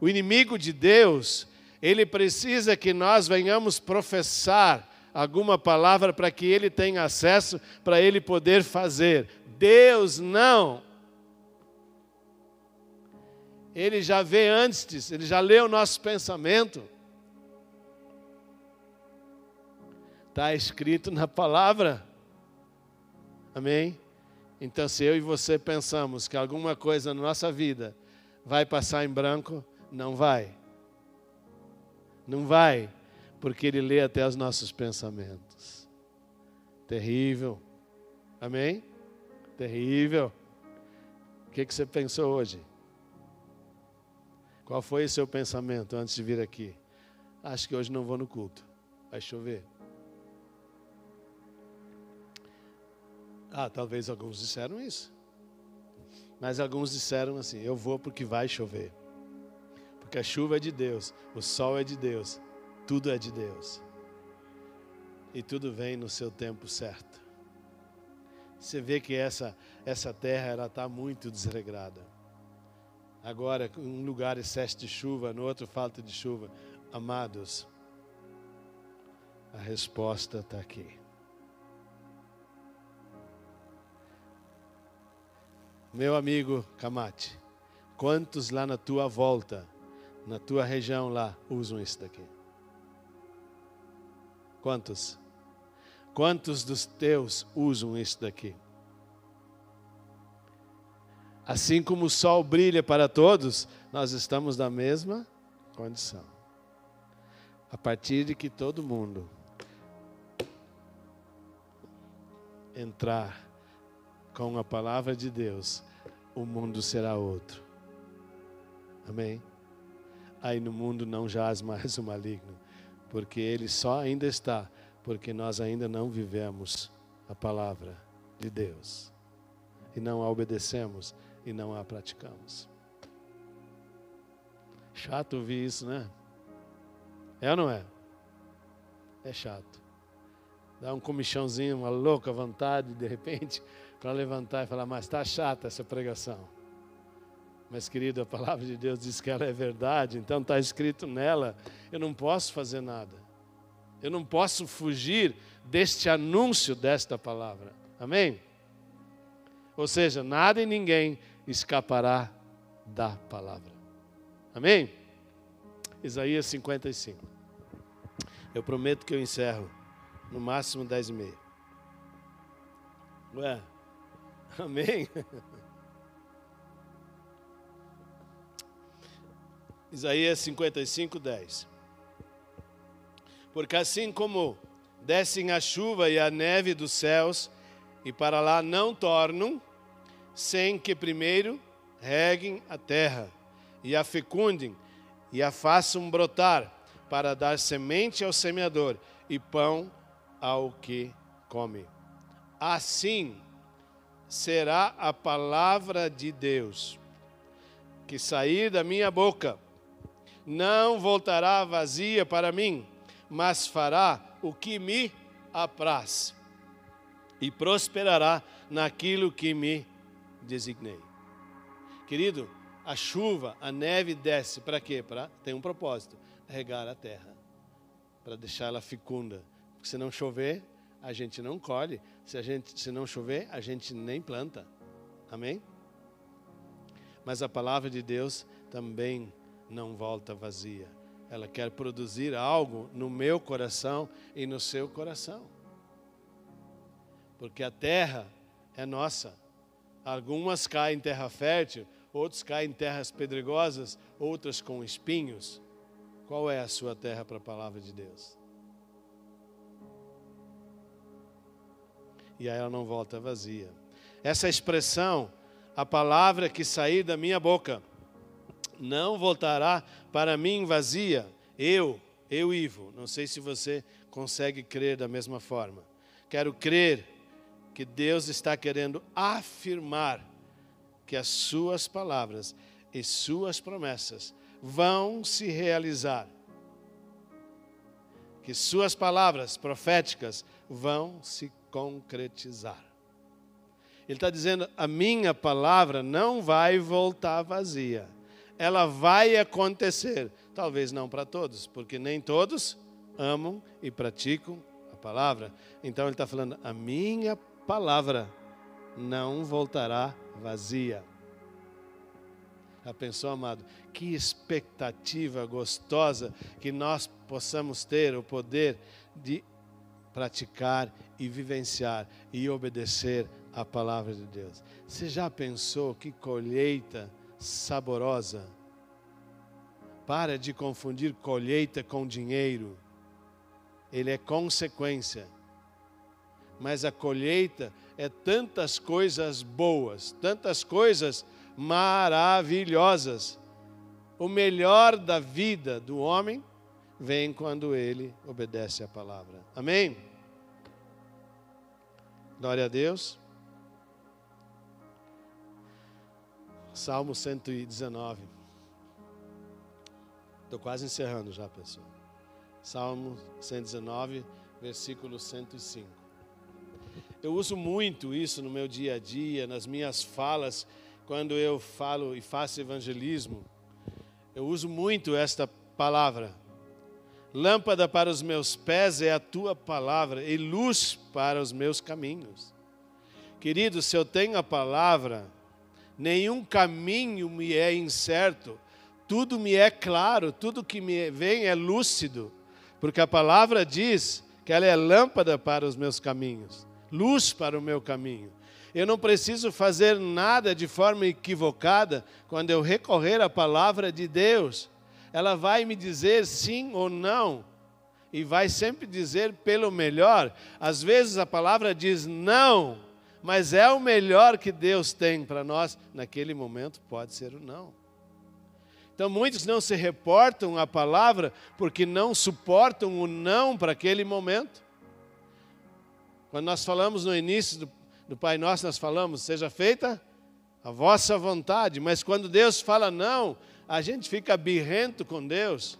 O inimigo de Deus, ele precisa que nós venhamos professar alguma palavra para que ele tenha acesso, para ele poder fazer. Deus não. Ele já vê antes, ele já lê o nosso pensamento. Está escrito na palavra. Amém? Então, se eu e você pensamos que alguma coisa na nossa vida vai passar em branco, não vai. Não vai, porque Ele lê até os nossos pensamentos. Terrível. Amém? Terrível. O que, que você pensou hoje? Qual foi o seu pensamento antes de vir aqui? Acho que hoje não vou no culto. Vai chover. Ah, talvez alguns disseram isso. Mas alguns disseram assim: eu vou porque vai chover. Porque a chuva é de Deus, o sol é de Deus, tudo é de Deus. E tudo vem no seu tempo certo. Você vê que essa, essa terra ela está muito desregrada. Agora, um lugar excesso de chuva, no outro falta de chuva. Amados, a resposta está aqui. Meu amigo Kamate, quantos lá na tua volta, na tua região lá, usam isso daqui? Quantos? Quantos dos teus usam isso daqui? Assim como o sol brilha para todos, nós estamos na mesma condição. A partir de que todo mundo entrar com a palavra de Deus, o mundo será outro. Amém? Aí no mundo não jaz mais o maligno, porque ele só ainda está, porque nós ainda não vivemos a palavra de Deus e não a obedecemos e não a praticamos. Chato ouvir isso, né? É ou não é? É chato. Dá um comichãozinho, uma louca vontade, de repente, para levantar e falar, mas está chata essa pregação. Mas, querido, a palavra de Deus diz que ela é verdade, então está escrito nela, eu não posso fazer nada. Eu não posso fugir deste anúncio desta palavra. Amém? Ou seja, nada e ninguém escapará da palavra. Amém? Isaías 55. Eu prometo que eu encerro no máximo 10 e meia. Ué, Amém? Isaías 55, 10. Porque assim como descem a chuva e a neve dos céus, e para lá não tornam, sem que primeiro reguem a terra, e a fecundem, e a façam brotar, para dar semente ao semeador e pão ao que come. Assim será a palavra de Deus que sair da minha boca. Não voltará vazia para mim, mas fará o que me apraz e prosperará naquilo que me designei. Querido, a chuva, a neve desce para quê? Para tem um propósito, regar a terra, para deixá-la fecunda. Porque se não chover, a gente não colhe. Se, a gente, se não chover, a gente nem planta. Amém? Mas a palavra de Deus também não volta vazia. Ela quer produzir algo no meu coração e no seu coração. Porque a terra é nossa. Algumas caem em terra fértil, outros caem em terras pedregosas, outras com espinhos. Qual é a sua terra para a palavra de Deus? E aí ela não volta vazia. Essa expressão, a palavra que sair da minha boca, não voltará para mim vazia. Eu, eu, Ivo, não sei se você consegue crer da mesma forma. Quero crer que Deus está querendo afirmar que as suas palavras e suas promessas vão se realizar. Que suas palavras proféticas vão se concretizar. Ele está dizendo: a minha palavra não vai voltar vazia. Ela vai acontecer. Talvez não para todos, porque nem todos amam e praticam a palavra. Então ele está falando: a minha palavra não voltará vazia. Já pensou, amado? Que expectativa gostosa que nós possamos ter o poder de praticar e vivenciar e obedecer a palavra de Deus. Você já pensou que colheita saborosa? Para de confundir colheita com dinheiro. Ele é consequência. Mas a colheita é tantas coisas boas, tantas coisas maravilhosas. O melhor da vida do homem vem quando ele obedece a palavra. Amém? Glória a Deus. Salmo 119. Estou quase encerrando já, pessoal. Salmo 119, versículo 105. Eu uso muito isso no meu dia a dia, nas minhas falas quando eu falo e faço evangelismo, eu uso muito esta palavra. Lâmpada para os meus pés é a tua palavra e luz para os meus caminhos. Querido, se eu tenho a palavra, nenhum caminho me é incerto, tudo me é claro, tudo que me vem é lúcido, porque a palavra diz que ela é lâmpada para os meus caminhos, luz para o meu caminho. Eu não preciso fazer nada de forma equivocada quando eu recorrer à palavra de Deus. Ela vai me dizer sim ou não. E vai sempre dizer pelo melhor. Às vezes a palavra diz não, mas é o melhor que Deus tem para nós. Naquele momento pode ser o não. Então muitos não se reportam à palavra porque não suportam o não para aquele momento. Quando nós falamos no início do no Pai Nosso nós falamos, seja feita a vossa vontade, mas quando Deus fala não, a gente fica birrento com Deus,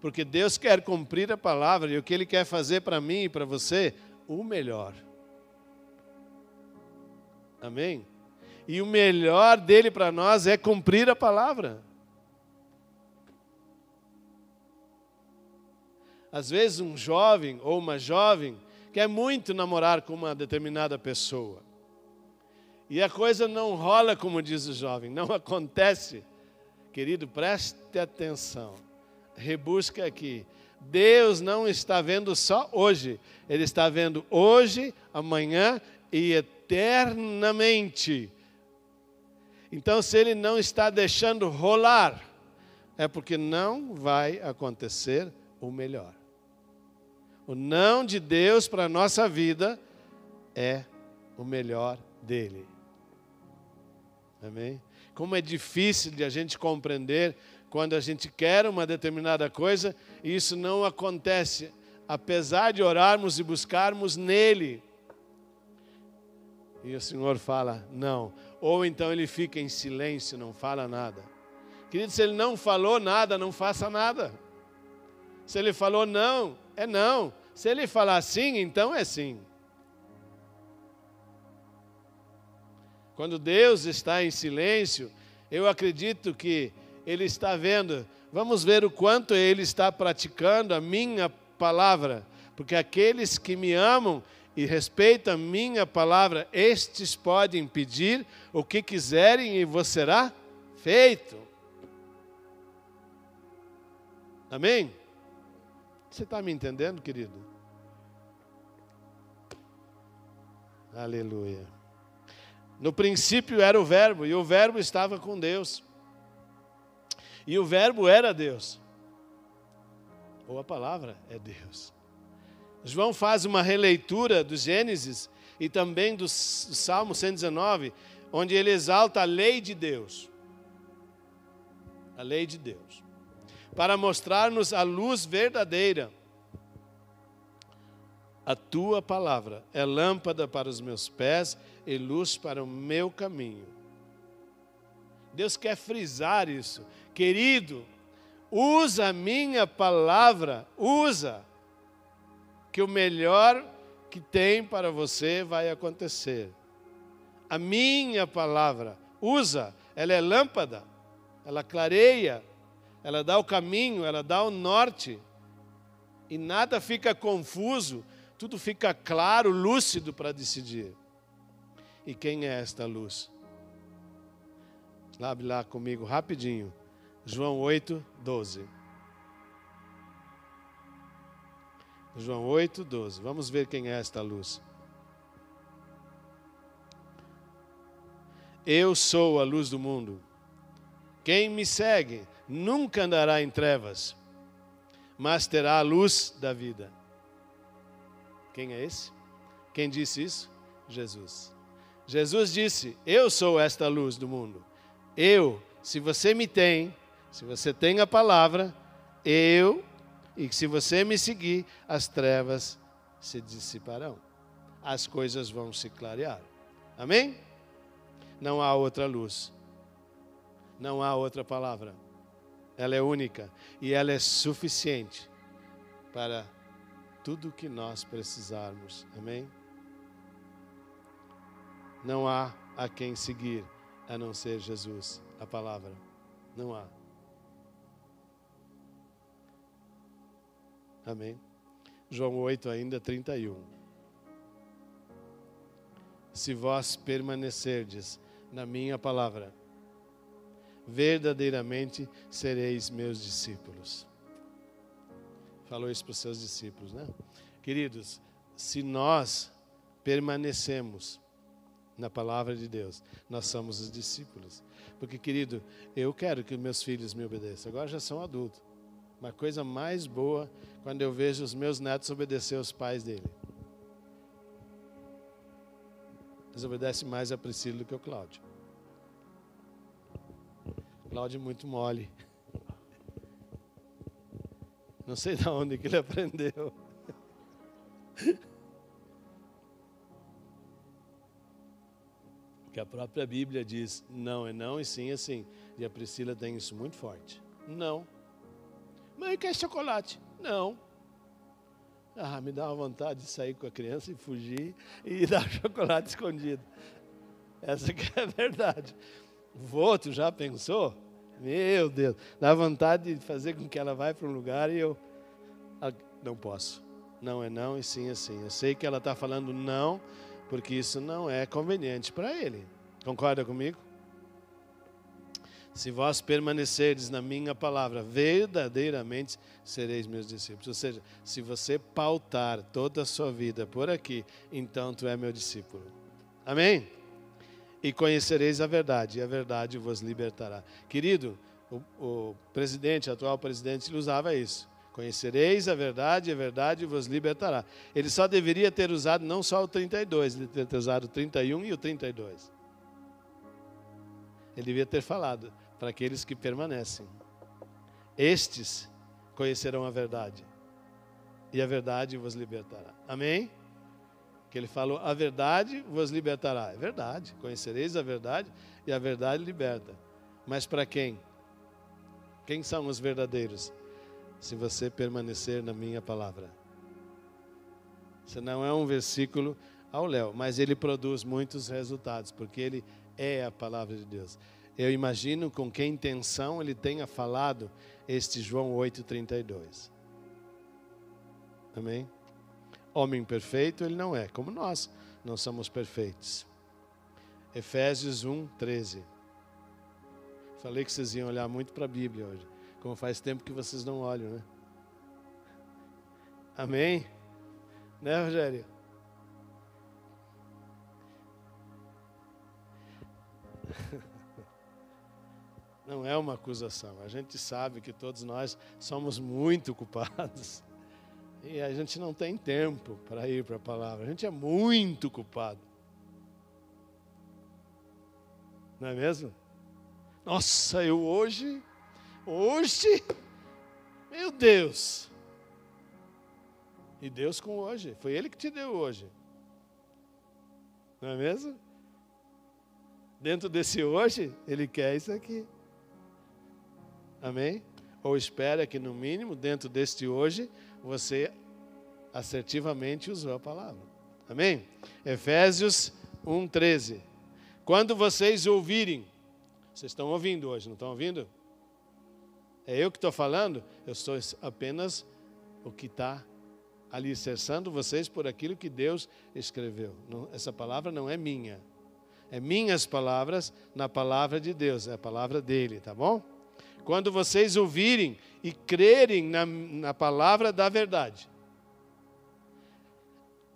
porque Deus quer cumprir a palavra e o que Ele quer fazer para mim e para você, o melhor. Amém? E o melhor dele para nós é cumprir a palavra. Às vezes, um jovem ou uma jovem quer muito namorar com uma determinada pessoa. E a coisa não rola como diz o jovem, não acontece. Querido, preste atenção. Rebusca aqui. Deus não está vendo só hoje, Ele está vendo hoje, amanhã e eternamente. Então, se Ele não está deixando rolar, é porque não vai acontecer o melhor. O não de Deus para a nossa vida é o melhor dele. Amém? Como é difícil de a gente compreender quando a gente quer uma determinada coisa e isso não acontece, apesar de orarmos e buscarmos nele. E o Senhor fala, não. Ou então ele fica em silêncio, não fala nada. Querido, se ele não falou nada, não faça nada. Se ele falou não, é não. Se ele falar sim, então é sim. Quando Deus está em silêncio, eu acredito que Ele está vendo. Vamos ver o quanto Ele está praticando a minha palavra. Porque aqueles que me amam e respeitam a minha palavra, estes podem pedir o que quiserem e vos será feito. Amém? Você está me entendendo, querido? Aleluia. No princípio era o Verbo, e o Verbo estava com Deus. E o Verbo era Deus. Ou a palavra é Deus. João faz uma releitura do Gênesis e também do Salmo 119, onde ele exalta a lei de Deus. A lei de Deus para mostrar-nos a luz verdadeira. A tua palavra é lâmpada para os meus pés e luz para o meu caminho. Deus quer frisar isso. Querido, Usa a minha palavra, usa, que o melhor que tem para você vai acontecer. A minha palavra, usa, ela é lâmpada, ela clareia, ela dá o caminho, ela dá o norte, e nada fica confuso, tudo fica claro, lúcido para decidir. E quem é esta luz? Abre lá comigo rapidinho. João 8, 12. João 8, 12. Vamos ver quem é esta luz. Eu sou a luz do mundo. Quem me segue nunca andará em trevas, mas terá a luz da vida. Quem é esse? Quem disse isso? Jesus. Jesus disse: Eu sou esta luz do mundo. Eu, se você me tem, se você tem a palavra, eu, e se você me seguir, as trevas se dissiparão. As coisas vão se clarear. Amém? Não há outra luz. Não há outra palavra. Ela é única e ela é suficiente para tudo o que nós precisarmos. Amém? Não há a quem seguir a não ser Jesus, a palavra. Não há. Amém. João 8, ainda 31. Se vós permanecerdes na minha palavra, verdadeiramente sereis meus discípulos. Falou isso para os seus discípulos, né? Queridos, se nós permanecemos na palavra de Deus, nós somos os discípulos. Porque, querido, eu quero que meus filhos me obedeçam. Agora já são adultos. Uma coisa mais boa quando eu vejo os meus netos obedecer aos pais dele. Eles obedecem mais a Priscila do que o Cláudio. Cláudio é muito mole. Não sei de onde que ele aprendeu. Que a própria Bíblia diz não é não e sim é sim. E a Priscila tem isso muito forte. Não. Mãe, quer chocolate? Não. Ah, me dá uma vontade de sair com a criança e fugir e dar chocolate escondido. Essa que é a verdade. O outro já pensou? Meu Deus, dá vontade de fazer com que ela vá para um lugar e eu ah, não posso. Não é não e sim é sim. Eu sei que ela está falando não, porque isso não é conveniente para ele. Concorda comigo? Se vós permanecerdes na minha palavra, verdadeiramente sereis meus discípulos. Ou seja, se você pautar toda a sua vida por aqui, então tu é meu discípulo. Amém? E conhecereis a verdade, e a verdade vos libertará. Querido, o, o presidente, atual presidente, ele usava isso. Conhecereis a verdade, a verdade vos libertará. Ele só deveria ter usado não só o 32, ele deveria ter usado o 31 e o 32. Ele devia ter falado para aqueles que permanecem. Estes conhecerão a verdade, e a verdade vos libertará. Amém? Que ele falou: a verdade vos libertará. É verdade, conhecereis a verdade, e a verdade liberta. Mas para quem? Quem são os verdadeiros? Se você permanecer na minha palavra. Isso não é um versículo ao léu, mas ele produz muitos resultados, porque ele é a palavra de Deus. Eu imagino com que intenção ele tenha falado este João 8,32. Amém? Homem perfeito ele não é, como nós não somos perfeitos. Efésios 1, 13. Falei que vocês iam olhar muito para a Bíblia hoje. Como faz tempo que vocês não olham, né? Amém? Né, Rogério? Não é uma acusação. A gente sabe que todos nós somos muito culpados. E a gente não tem tempo para ir para a palavra. A gente é muito culpado. Não é mesmo? Nossa, eu hoje, hoje, meu Deus. E Deus com hoje. Foi Ele que te deu hoje. Não é mesmo? Dentro desse hoje, Ele quer isso aqui. Amém? ou espera que, no mínimo, dentro deste hoje, você assertivamente usou a palavra. Amém? Efésios 1,13. Quando vocês ouvirem, vocês estão ouvindo hoje, não estão ouvindo? É eu que estou falando? Eu sou apenas o que está alicerçando vocês por aquilo que Deus escreveu. Não, essa palavra não é minha. É minhas palavras na palavra de Deus, é a palavra dele, tá bom? Quando vocês ouvirem e crerem na, na palavra da verdade.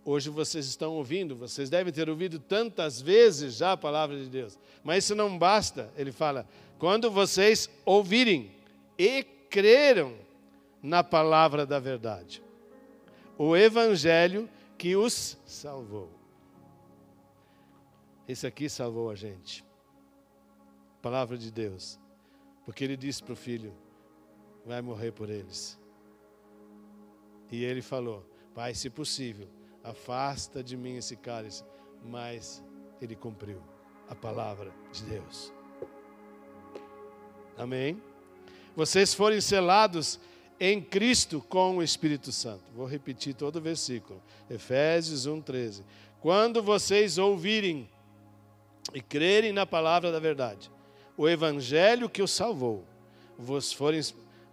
Hoje vocês estão ouvindo, vocês devem ter ouvido tantas vezes já a palavra de Deus, mas isso não basta. Ele fala: quando vocês ouvirem e creram na palavra da verdade o evangelho que os salvou. Esse aqui salvou a gente. Palavra de Deus. Porque ele disse para o filho: vai morrer por eles. E ele falou: Pai, se possível, afasta de mim esse cálice. Mas ele cumpriu a palavra de Deus. Amém? Vocês forem selados em Cristo com o Espírito Santo. Vou repetir todo o versículo. Efésios 1:13. Quando vocês ouvirem e crerem na palavra da verdade, o evangelho que os salvou,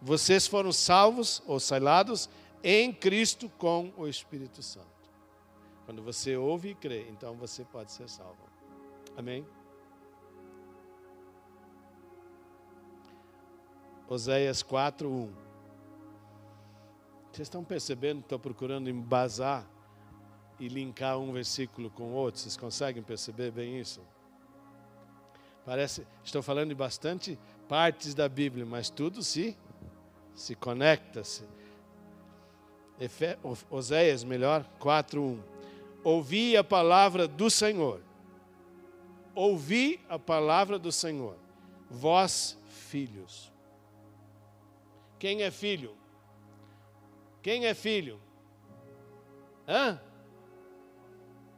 vocês foram salvos ou selados em Cristo com o Espírito Santo. Quando você ouve e crê, então você pode ser salvo. Amém? Oséias 4, 1. Vocês estão percebendo? Estou procurando embasar e linkar um versículo com o outro. Vocês conseguem perceber bem isso? Parece, estou falando de bastante partes da Bíblia, mas tudo se se conecta. -se. Efe, Oséias, melhor, 4:1. Ouvi a palavra do Senhor. Ouvi a palavra do Senhor. Vós, filhos. Quem é filho? Quem é filho? Hã?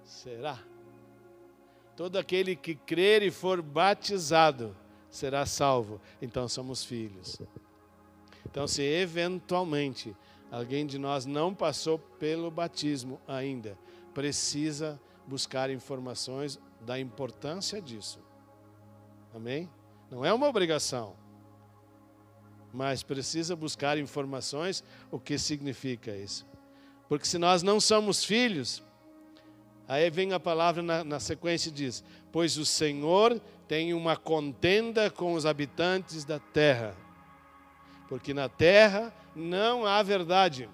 Será? Todo aquele que crer e for batizado será salvo. Então somos filhos. Então, se eventualmente alguém de nós não passou pelo batismo ainda, precisa buscar informações da importância disso. Amém? Não é uma obrigação mas precisa buscar informações o que significa isso. Porque se nós não somos filhos, aí vem a palavra na, na sequência e diz: Pois o Senhor tem uma contenda com os habitantes da terra, porque na terra não há verdade,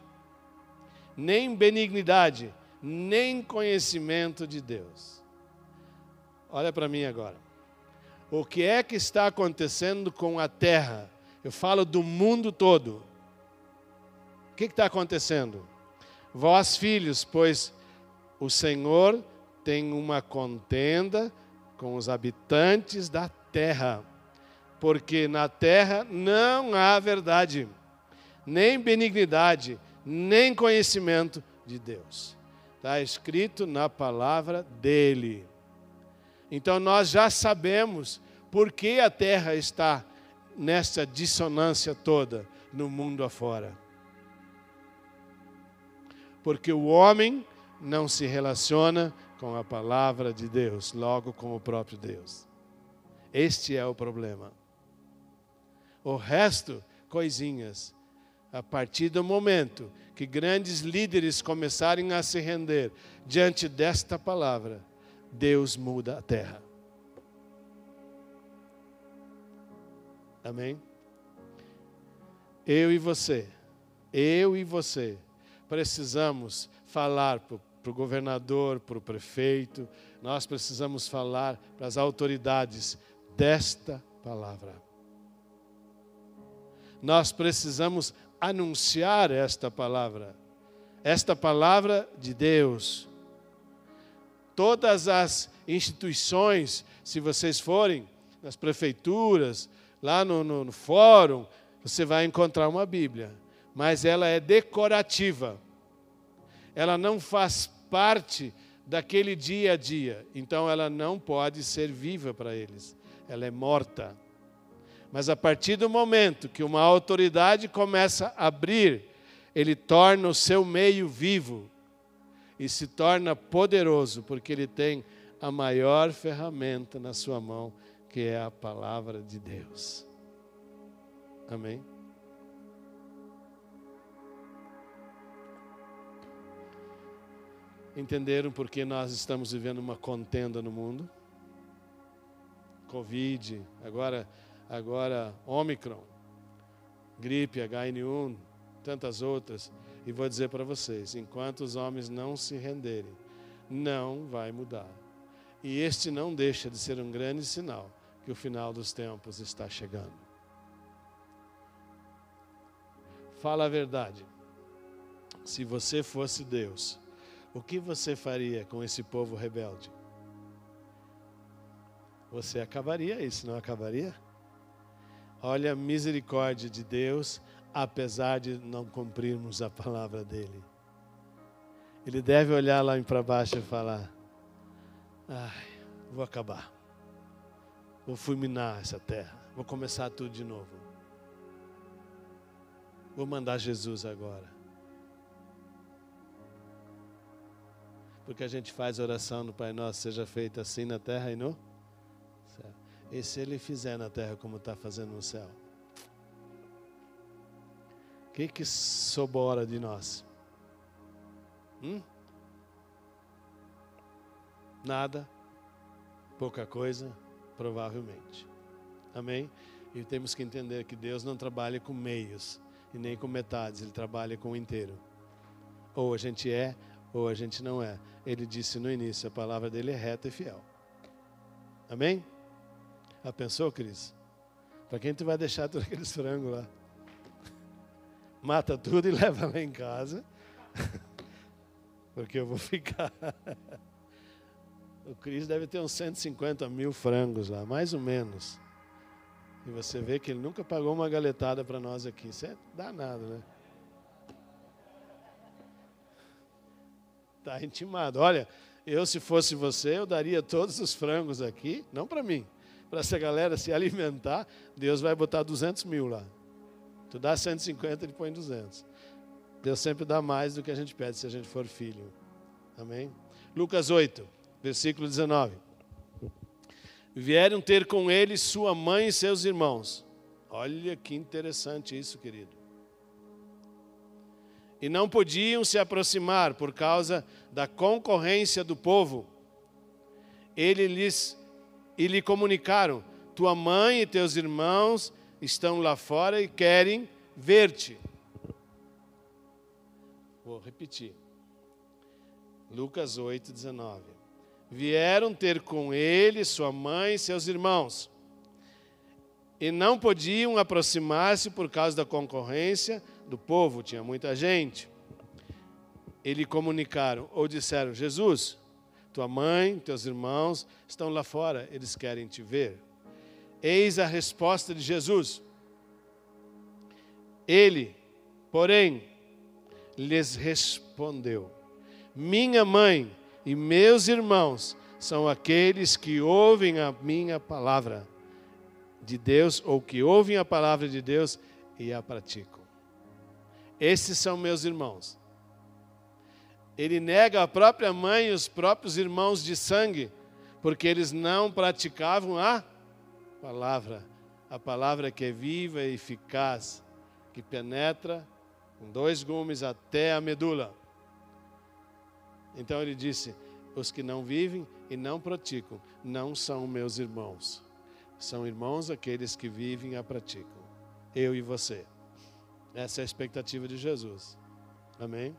nem benignidade, nem conhecimento de Deus. Olha para mim agora. O que é que está acontecendo com a terra? Eu falo do mundo todo. O que está acontecendo? Vós, filhos, pois o Senhor tem uma contenda com os habitantes da terra, porque na terra não há verdade, nem benignidade, nem conhecimento de Deus. Está escrito na palavra dele. Então nós já sabemos por que a terra está nessa dissonância toda no mundo afora. Porque o homem não se relaciona com a palavra de Deus, logo com o próprio Deus. Este é o problema. O resto, coisinhas. A partir do momento que grandes líderes começarem a se render diante desta palavra, Deus muda a terra. Amém? Eu e você, eu e você, precisamos falar para o governador, para o prefeito, nós precisamos falar para as autoridades desta palavra. Nós precisamos anunciar esta palavra, esta palavra de Deus. Todas as instituições, se vocês forem nas prefeituras, lá no, no, no fórum, você vai encontrar uma Bíblia, mas ela é decorativa. Ela não faz parte daquele dia a dia, então ela não pode ser viva para eles. Ela é morta. Mas a partir do momento que uma autoridade começa a abrir, ele torna o seu meio vivo e se torna poderoso, porque ele tem a maior ferramenta na sua mão, que é a palavra de Deus. Amém? Entenderam por que nós estamos vivendo uma contenda no mundo? Covid, agora, agora Omicron, gripe, H1N1, tantas outras. E vou dizer para vocês: enquanto os homens não se renderem, não vai mudar. E este não deixa de ser um grande sinal que o final dos tempos está chegando. Fala a verdade. Se você fosse Deus, o que você faria com esse povo rebelde? Você acabaria isso, não acabaria? Olha a misericórdia de Deus, apesar de não cumprirmos a palavra dele. Ele deve olhar lá para baixo e falar: Ai, vou acabar. Vou fulminar essa terra. Vou começar tudo de novo. Vou mandar Jesus agora. Porque a gente faz oração no Pai Nosso, seja feita assim na terra e no céu. E se Ele fizer na terra como está fazendo no céu? O que, que sobora de nós? Hum? Nada, pouca coisa, provavelmente. Amém? E temos que entender que Deus não trabalha com meios e nem com metades, Ele trabalha com o inteiro. Ou a gente é, ou a gente não é. Ele disse no início: a palavra dele é reta e fiel. Amém? Já pensou, Cris? Para quem tu vai deixar todos aqueles frangos lá? Mata tudo e leva lá em casa. Porque eu vou ficar. O Cris deve ter uns 150 mil frangos lá, mais ou menos. E você vê que ele nunca pagou uma galetada para nós aqui. Isso é danado, né? Está intimado. Olha, eu se fosse você, eu daria todos os frangos aqui, não para mim, para essa galera se alimentar. Deus vai botar 200 mil lá. Tu dá 150, ele põe 200. Deus sempre dá mais do que a gente pede se a gente for filho. Amém? Lucas 8, versículo 19. Vieram ter com ele sua mãe e seus irmãos. Olha que interessante isso, querido. E não podiam se aproximar por causa da concorrência do povo. Ele lhes e lhe comunicaram: Tua mãe e teus irmãos estão lá fora e querem ver-te. Vou repetir. Lucas 8, 19. Vieram ter com ele sua mãe e seus irmãos. E não podiam aproximar-se por causa da concorrência do povo, tinha muita gente. Ele comunicaram ou disseram: Jesus, tua mãe, teus irmãos estão lá fora, eles querem te ver. Eis a resposta de Jesus. Ele, porém, lhes respondeu: Minha mãe e meus irmãos são aqueles que ouvem a minha palavra de Deus ou que ouvem a palavra de Deus e a praticam. Esses são meus irmãos. Ele nega a própria mãe e os próprios irmãos de sangue, porque eles não praticavam a palavra, a palavra que é viva e eficaz, que penetra com dois gumes até a medula. Então ele disse: Os que não vivem e não praticam não são meus irmãos. São irmãos aqueles que vivem e a praticam. Eu e você. Essa é a expectativa de Jesus. Amém?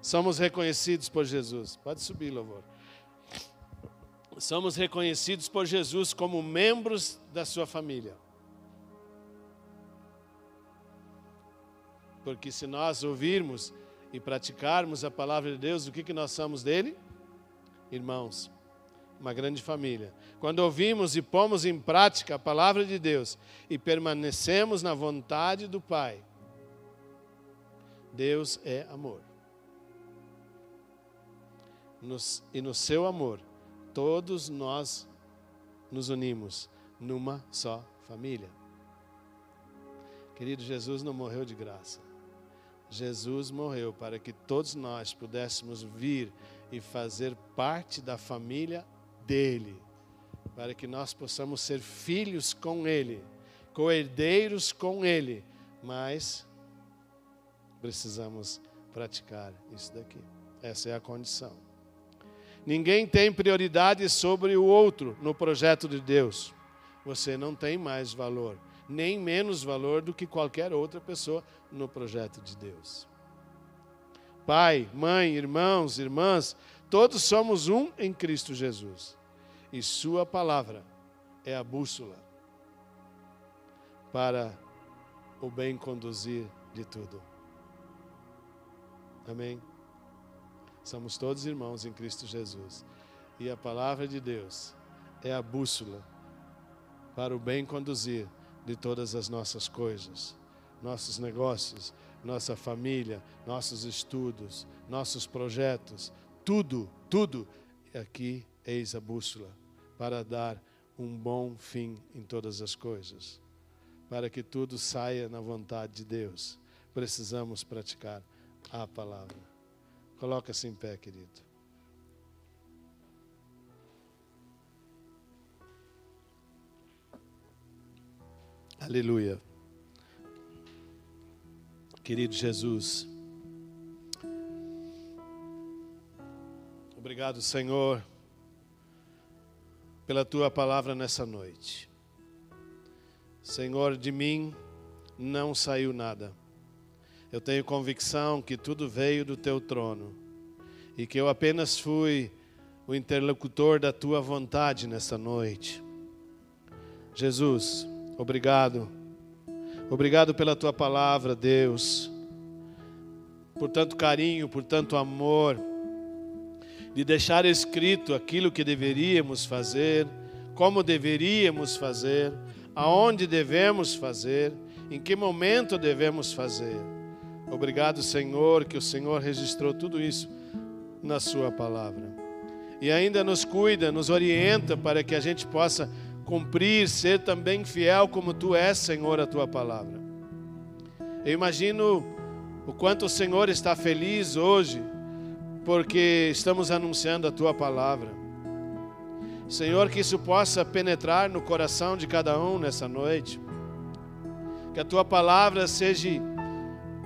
Somos reconhecidos por Jesus. Pode subir, louvor. Somos reconhecidos por Jesus como membros da sua família. Porque se nós ouvirmos e praticarmos a palavra de Deus, o que, que nós somos dele? Irmãos, uma grande família. Quando ouvimos e pomos em prática a palavra de Deus e permanecemos na vontade do Pai, Deus é amor. Nos, e no seu amor, todos nós nos unimos numa só Família. Querido, Jesus não morreu de graça. Jesus morreu para que todos nós pudéssemos vir e fazer parte da família dele, para que nós possamos ser filhos com ele, co-herdeiros com ele, mas precisamos praticar isso daqui. Essa é a condição. Ninguém tem prioridade sobre o outro no projeto de Deus. Você não tem mais valor, nem menos valor do que qualquer outra pessoa no projeto de Deus. Pai, mãe, irmãos, irmãs, todos somos um em Cristo Jesus. E Sua palavra é a bússola para o bem conduzir de tudo. Amém? Somos todos irmãos em Cristo Jesus. E a palavra de Deus é a bússola para o bem conduzir de todas as nossas coisas, nossos negócios, nossa família, nossos estudos, nossos projetos, tudo, tudo. Aqui eis a bússola para dar um bom fim em todas as coisas. Para que tudo saia na vontade de Deus, precisamos praticar a palavra. Coloca-se em pé, querido. Aleluia. Querido Jesus, obrigado, Senhor, pela tua palavra nessa noite. Senhor, de mim não saiu nada eu tenho convicção que tudo veio do teu trono e que eu apenas fui o interlocutor da tua vontade nessa noite. Jesus, obrigado. Obrigado pela tua palavra, Deus. Por tanto carinho, por tanto amor, de deixar escrito aquilo que deveríamos fazer, como deveríamos fazer, aonde devemos fazer, em que momento devemos fazer. Obrigado, Senhor, que o Senhor registrou tudo isso na Sua palavra. E ainda nos cuida, nos orienta para que a gente possa cumprir, ser também fiel como Tu és, Senhor, a Tua palavra. Eu imagino o quanto o Senhor está feliz hoje, porque estamos anunciando a Tua palavra. Senhor, que isso possa penetrar no coração de cada um nessa noite. Que a Tua palavra seja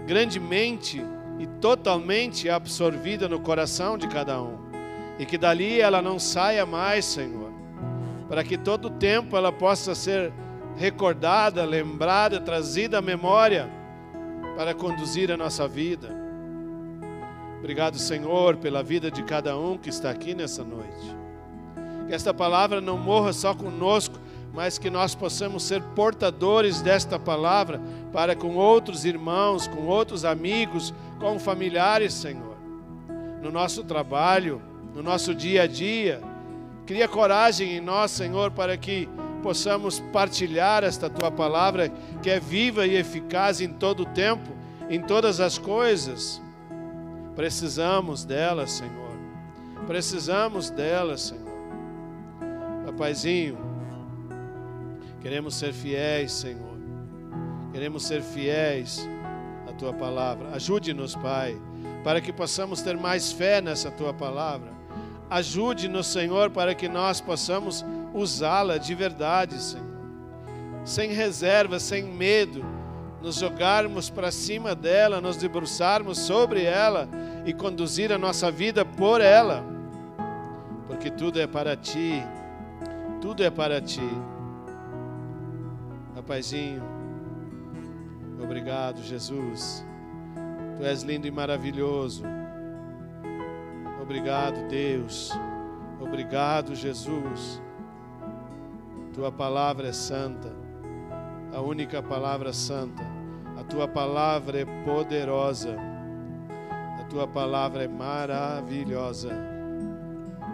grandemente e totalmente absorvida no coração de cada um. E que dali ela não saia mais, Senhor. Para que todo o tempo ela possa ser recordada, lembrada, trazida à memória para conduzir a nossa vida. Obrigado, Senhor, pela vida de cada um que está aqui nessa noite. Que esta palavra não morra só conosco, mas que nós possamos ser portadores desta palavra para com outros irmãos, com outros amigos, com familiares, Senhor. No nosso trabalho, no nosso dia a dia. Cria coragem em nós, Senhor, para que possamos partilhar esta tua palavra que é viva e eficaz em todo o tempo, em todas as coisas. Precisamos dela, Senhor. Precisamos dela, Senhor. Papaizinho, Queremos ser fiéis, Senhor. Queremos ser fiéis à tua palavra. Ajude-nos, Pai, para que possamos ter mais fé nessa tua palavra. Ajude-nos, Senhor, para que nós possamos usá-la de verdade, Senhor. Sem reserva, sem medo, nos jogarmos para cima dela, nos debruçarmos sobre ela e conduzir a nossa vida por ela. Porque tudo é para ti. Tudo é para ti. Paizinho. Obrigado, Jesus. Tu és lindo e maravilhoso. Obrigado, Deus. Obrigado, Jesus. Tua palavra é santa, a única palavra santa. A tua palavra é poderosa. A tua palavra é maravilhosa.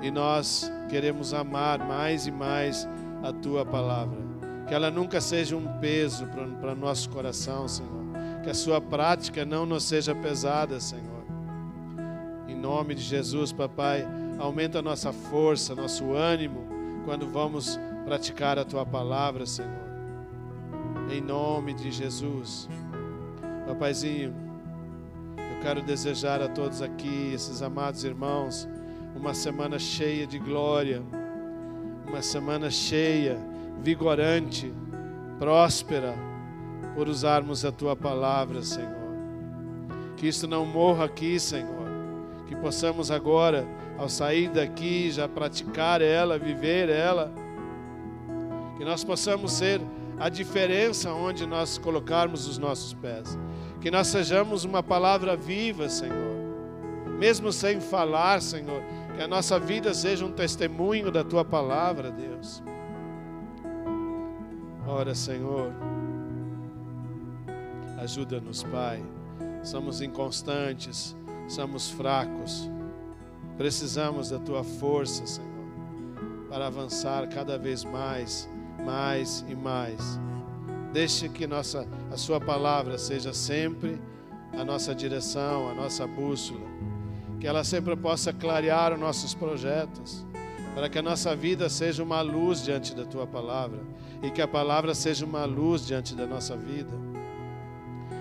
E nós queremos amar mais e mais a tua palavra. Que ela nunca seja um peso para nosso coração, Senhor. Que a sua prática não nos seja pesada, Senhor. Nome de Jesus, papai, aumenta a nossa força, nosso ânimo quando vamos praticar a tua palavra, Senhor. Em nome de Jesus. Papaizinho, eu quero desejar a todos aqui, esses amados irmãos, uma semana cheia de glória, uma semana cheia, vigorante, próspera, por usarmos a tua palavra, Senhor. Que isso não morra aqui, Senhor. Que possamos agora, ao sair daqui, já praticar ela, viver ela. Que nós possamos ser a diferença onde nós colocarmos os nossos pés. Que nós sejamos uma palavra viva, Senhor. Mesmo sem falar, Senhor, que a nossa vida seja um testemunho da tua palavra, Deus. Ora, Senhor, ajuda-nos, Pai. Somos inconstantes, somos fracos. Precisamos da tua força, Senhor, para avançar cada vez mais, mais e mais. Deixe que nossa, a Sua palavra seja sempre a nossa direção, a nossa bússola. Que ela sempre possa clarear os nossos projetos, para que a nossa vida seja uma luz diante da Tua palavra e que a palavra seja uma luz diante da nossa vida.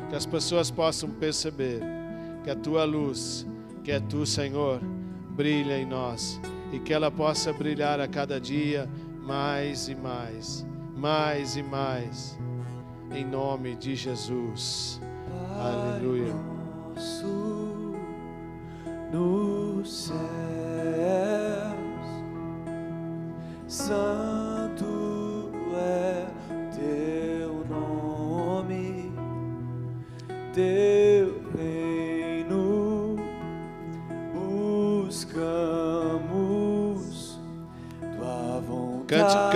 Que as pessoas possam perceber que a Tua luz, que é Tu, Senhor, brilha em nós e que ela possa brilhar a cada dia mais e mais, mais e mais em nome de Jesus. Aleluia. Nosso nos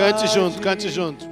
Cante, junto, cante junto.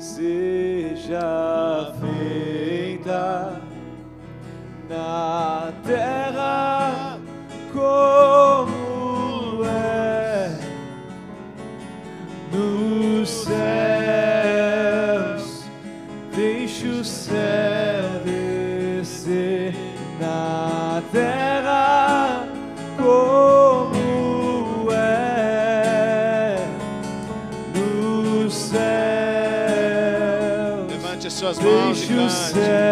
said.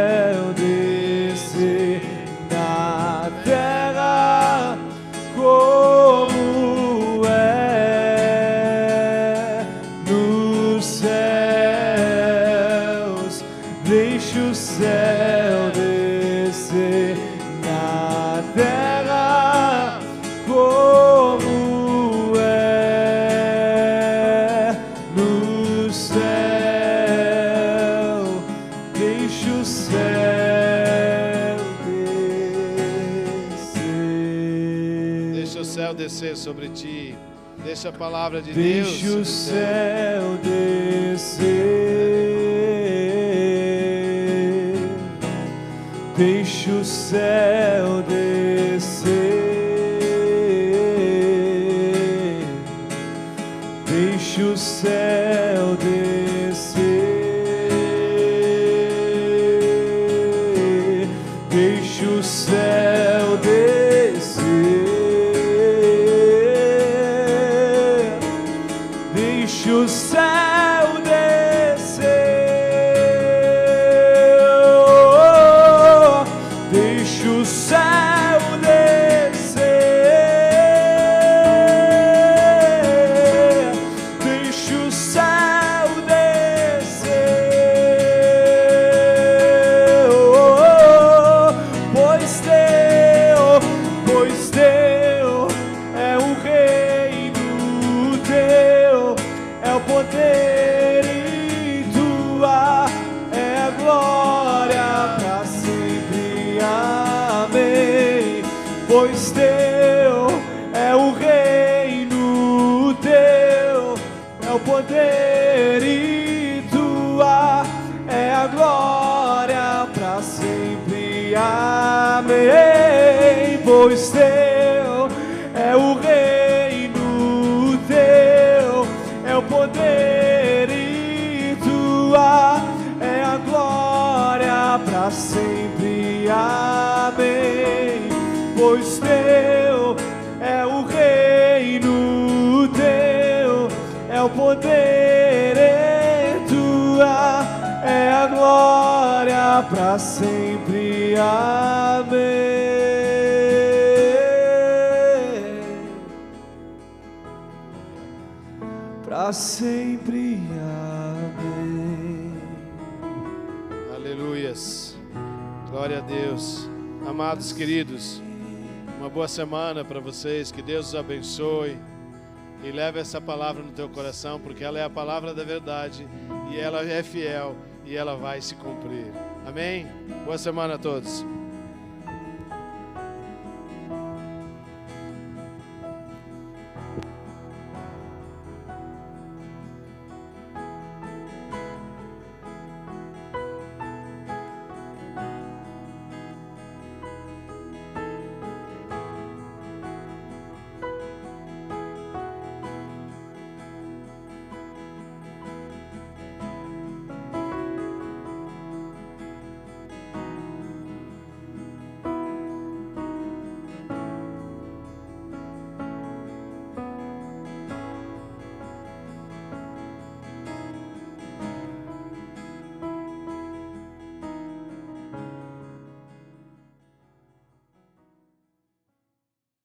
Deixa a palavra de Deus. Deixa o céu semana para vocês. Que Deus os abençoe. E leve essa palavra no teu coração, porque ela é a palavra da verdade e ela é fiel e ela vai se cumprir. Amém? Boa semana a todos.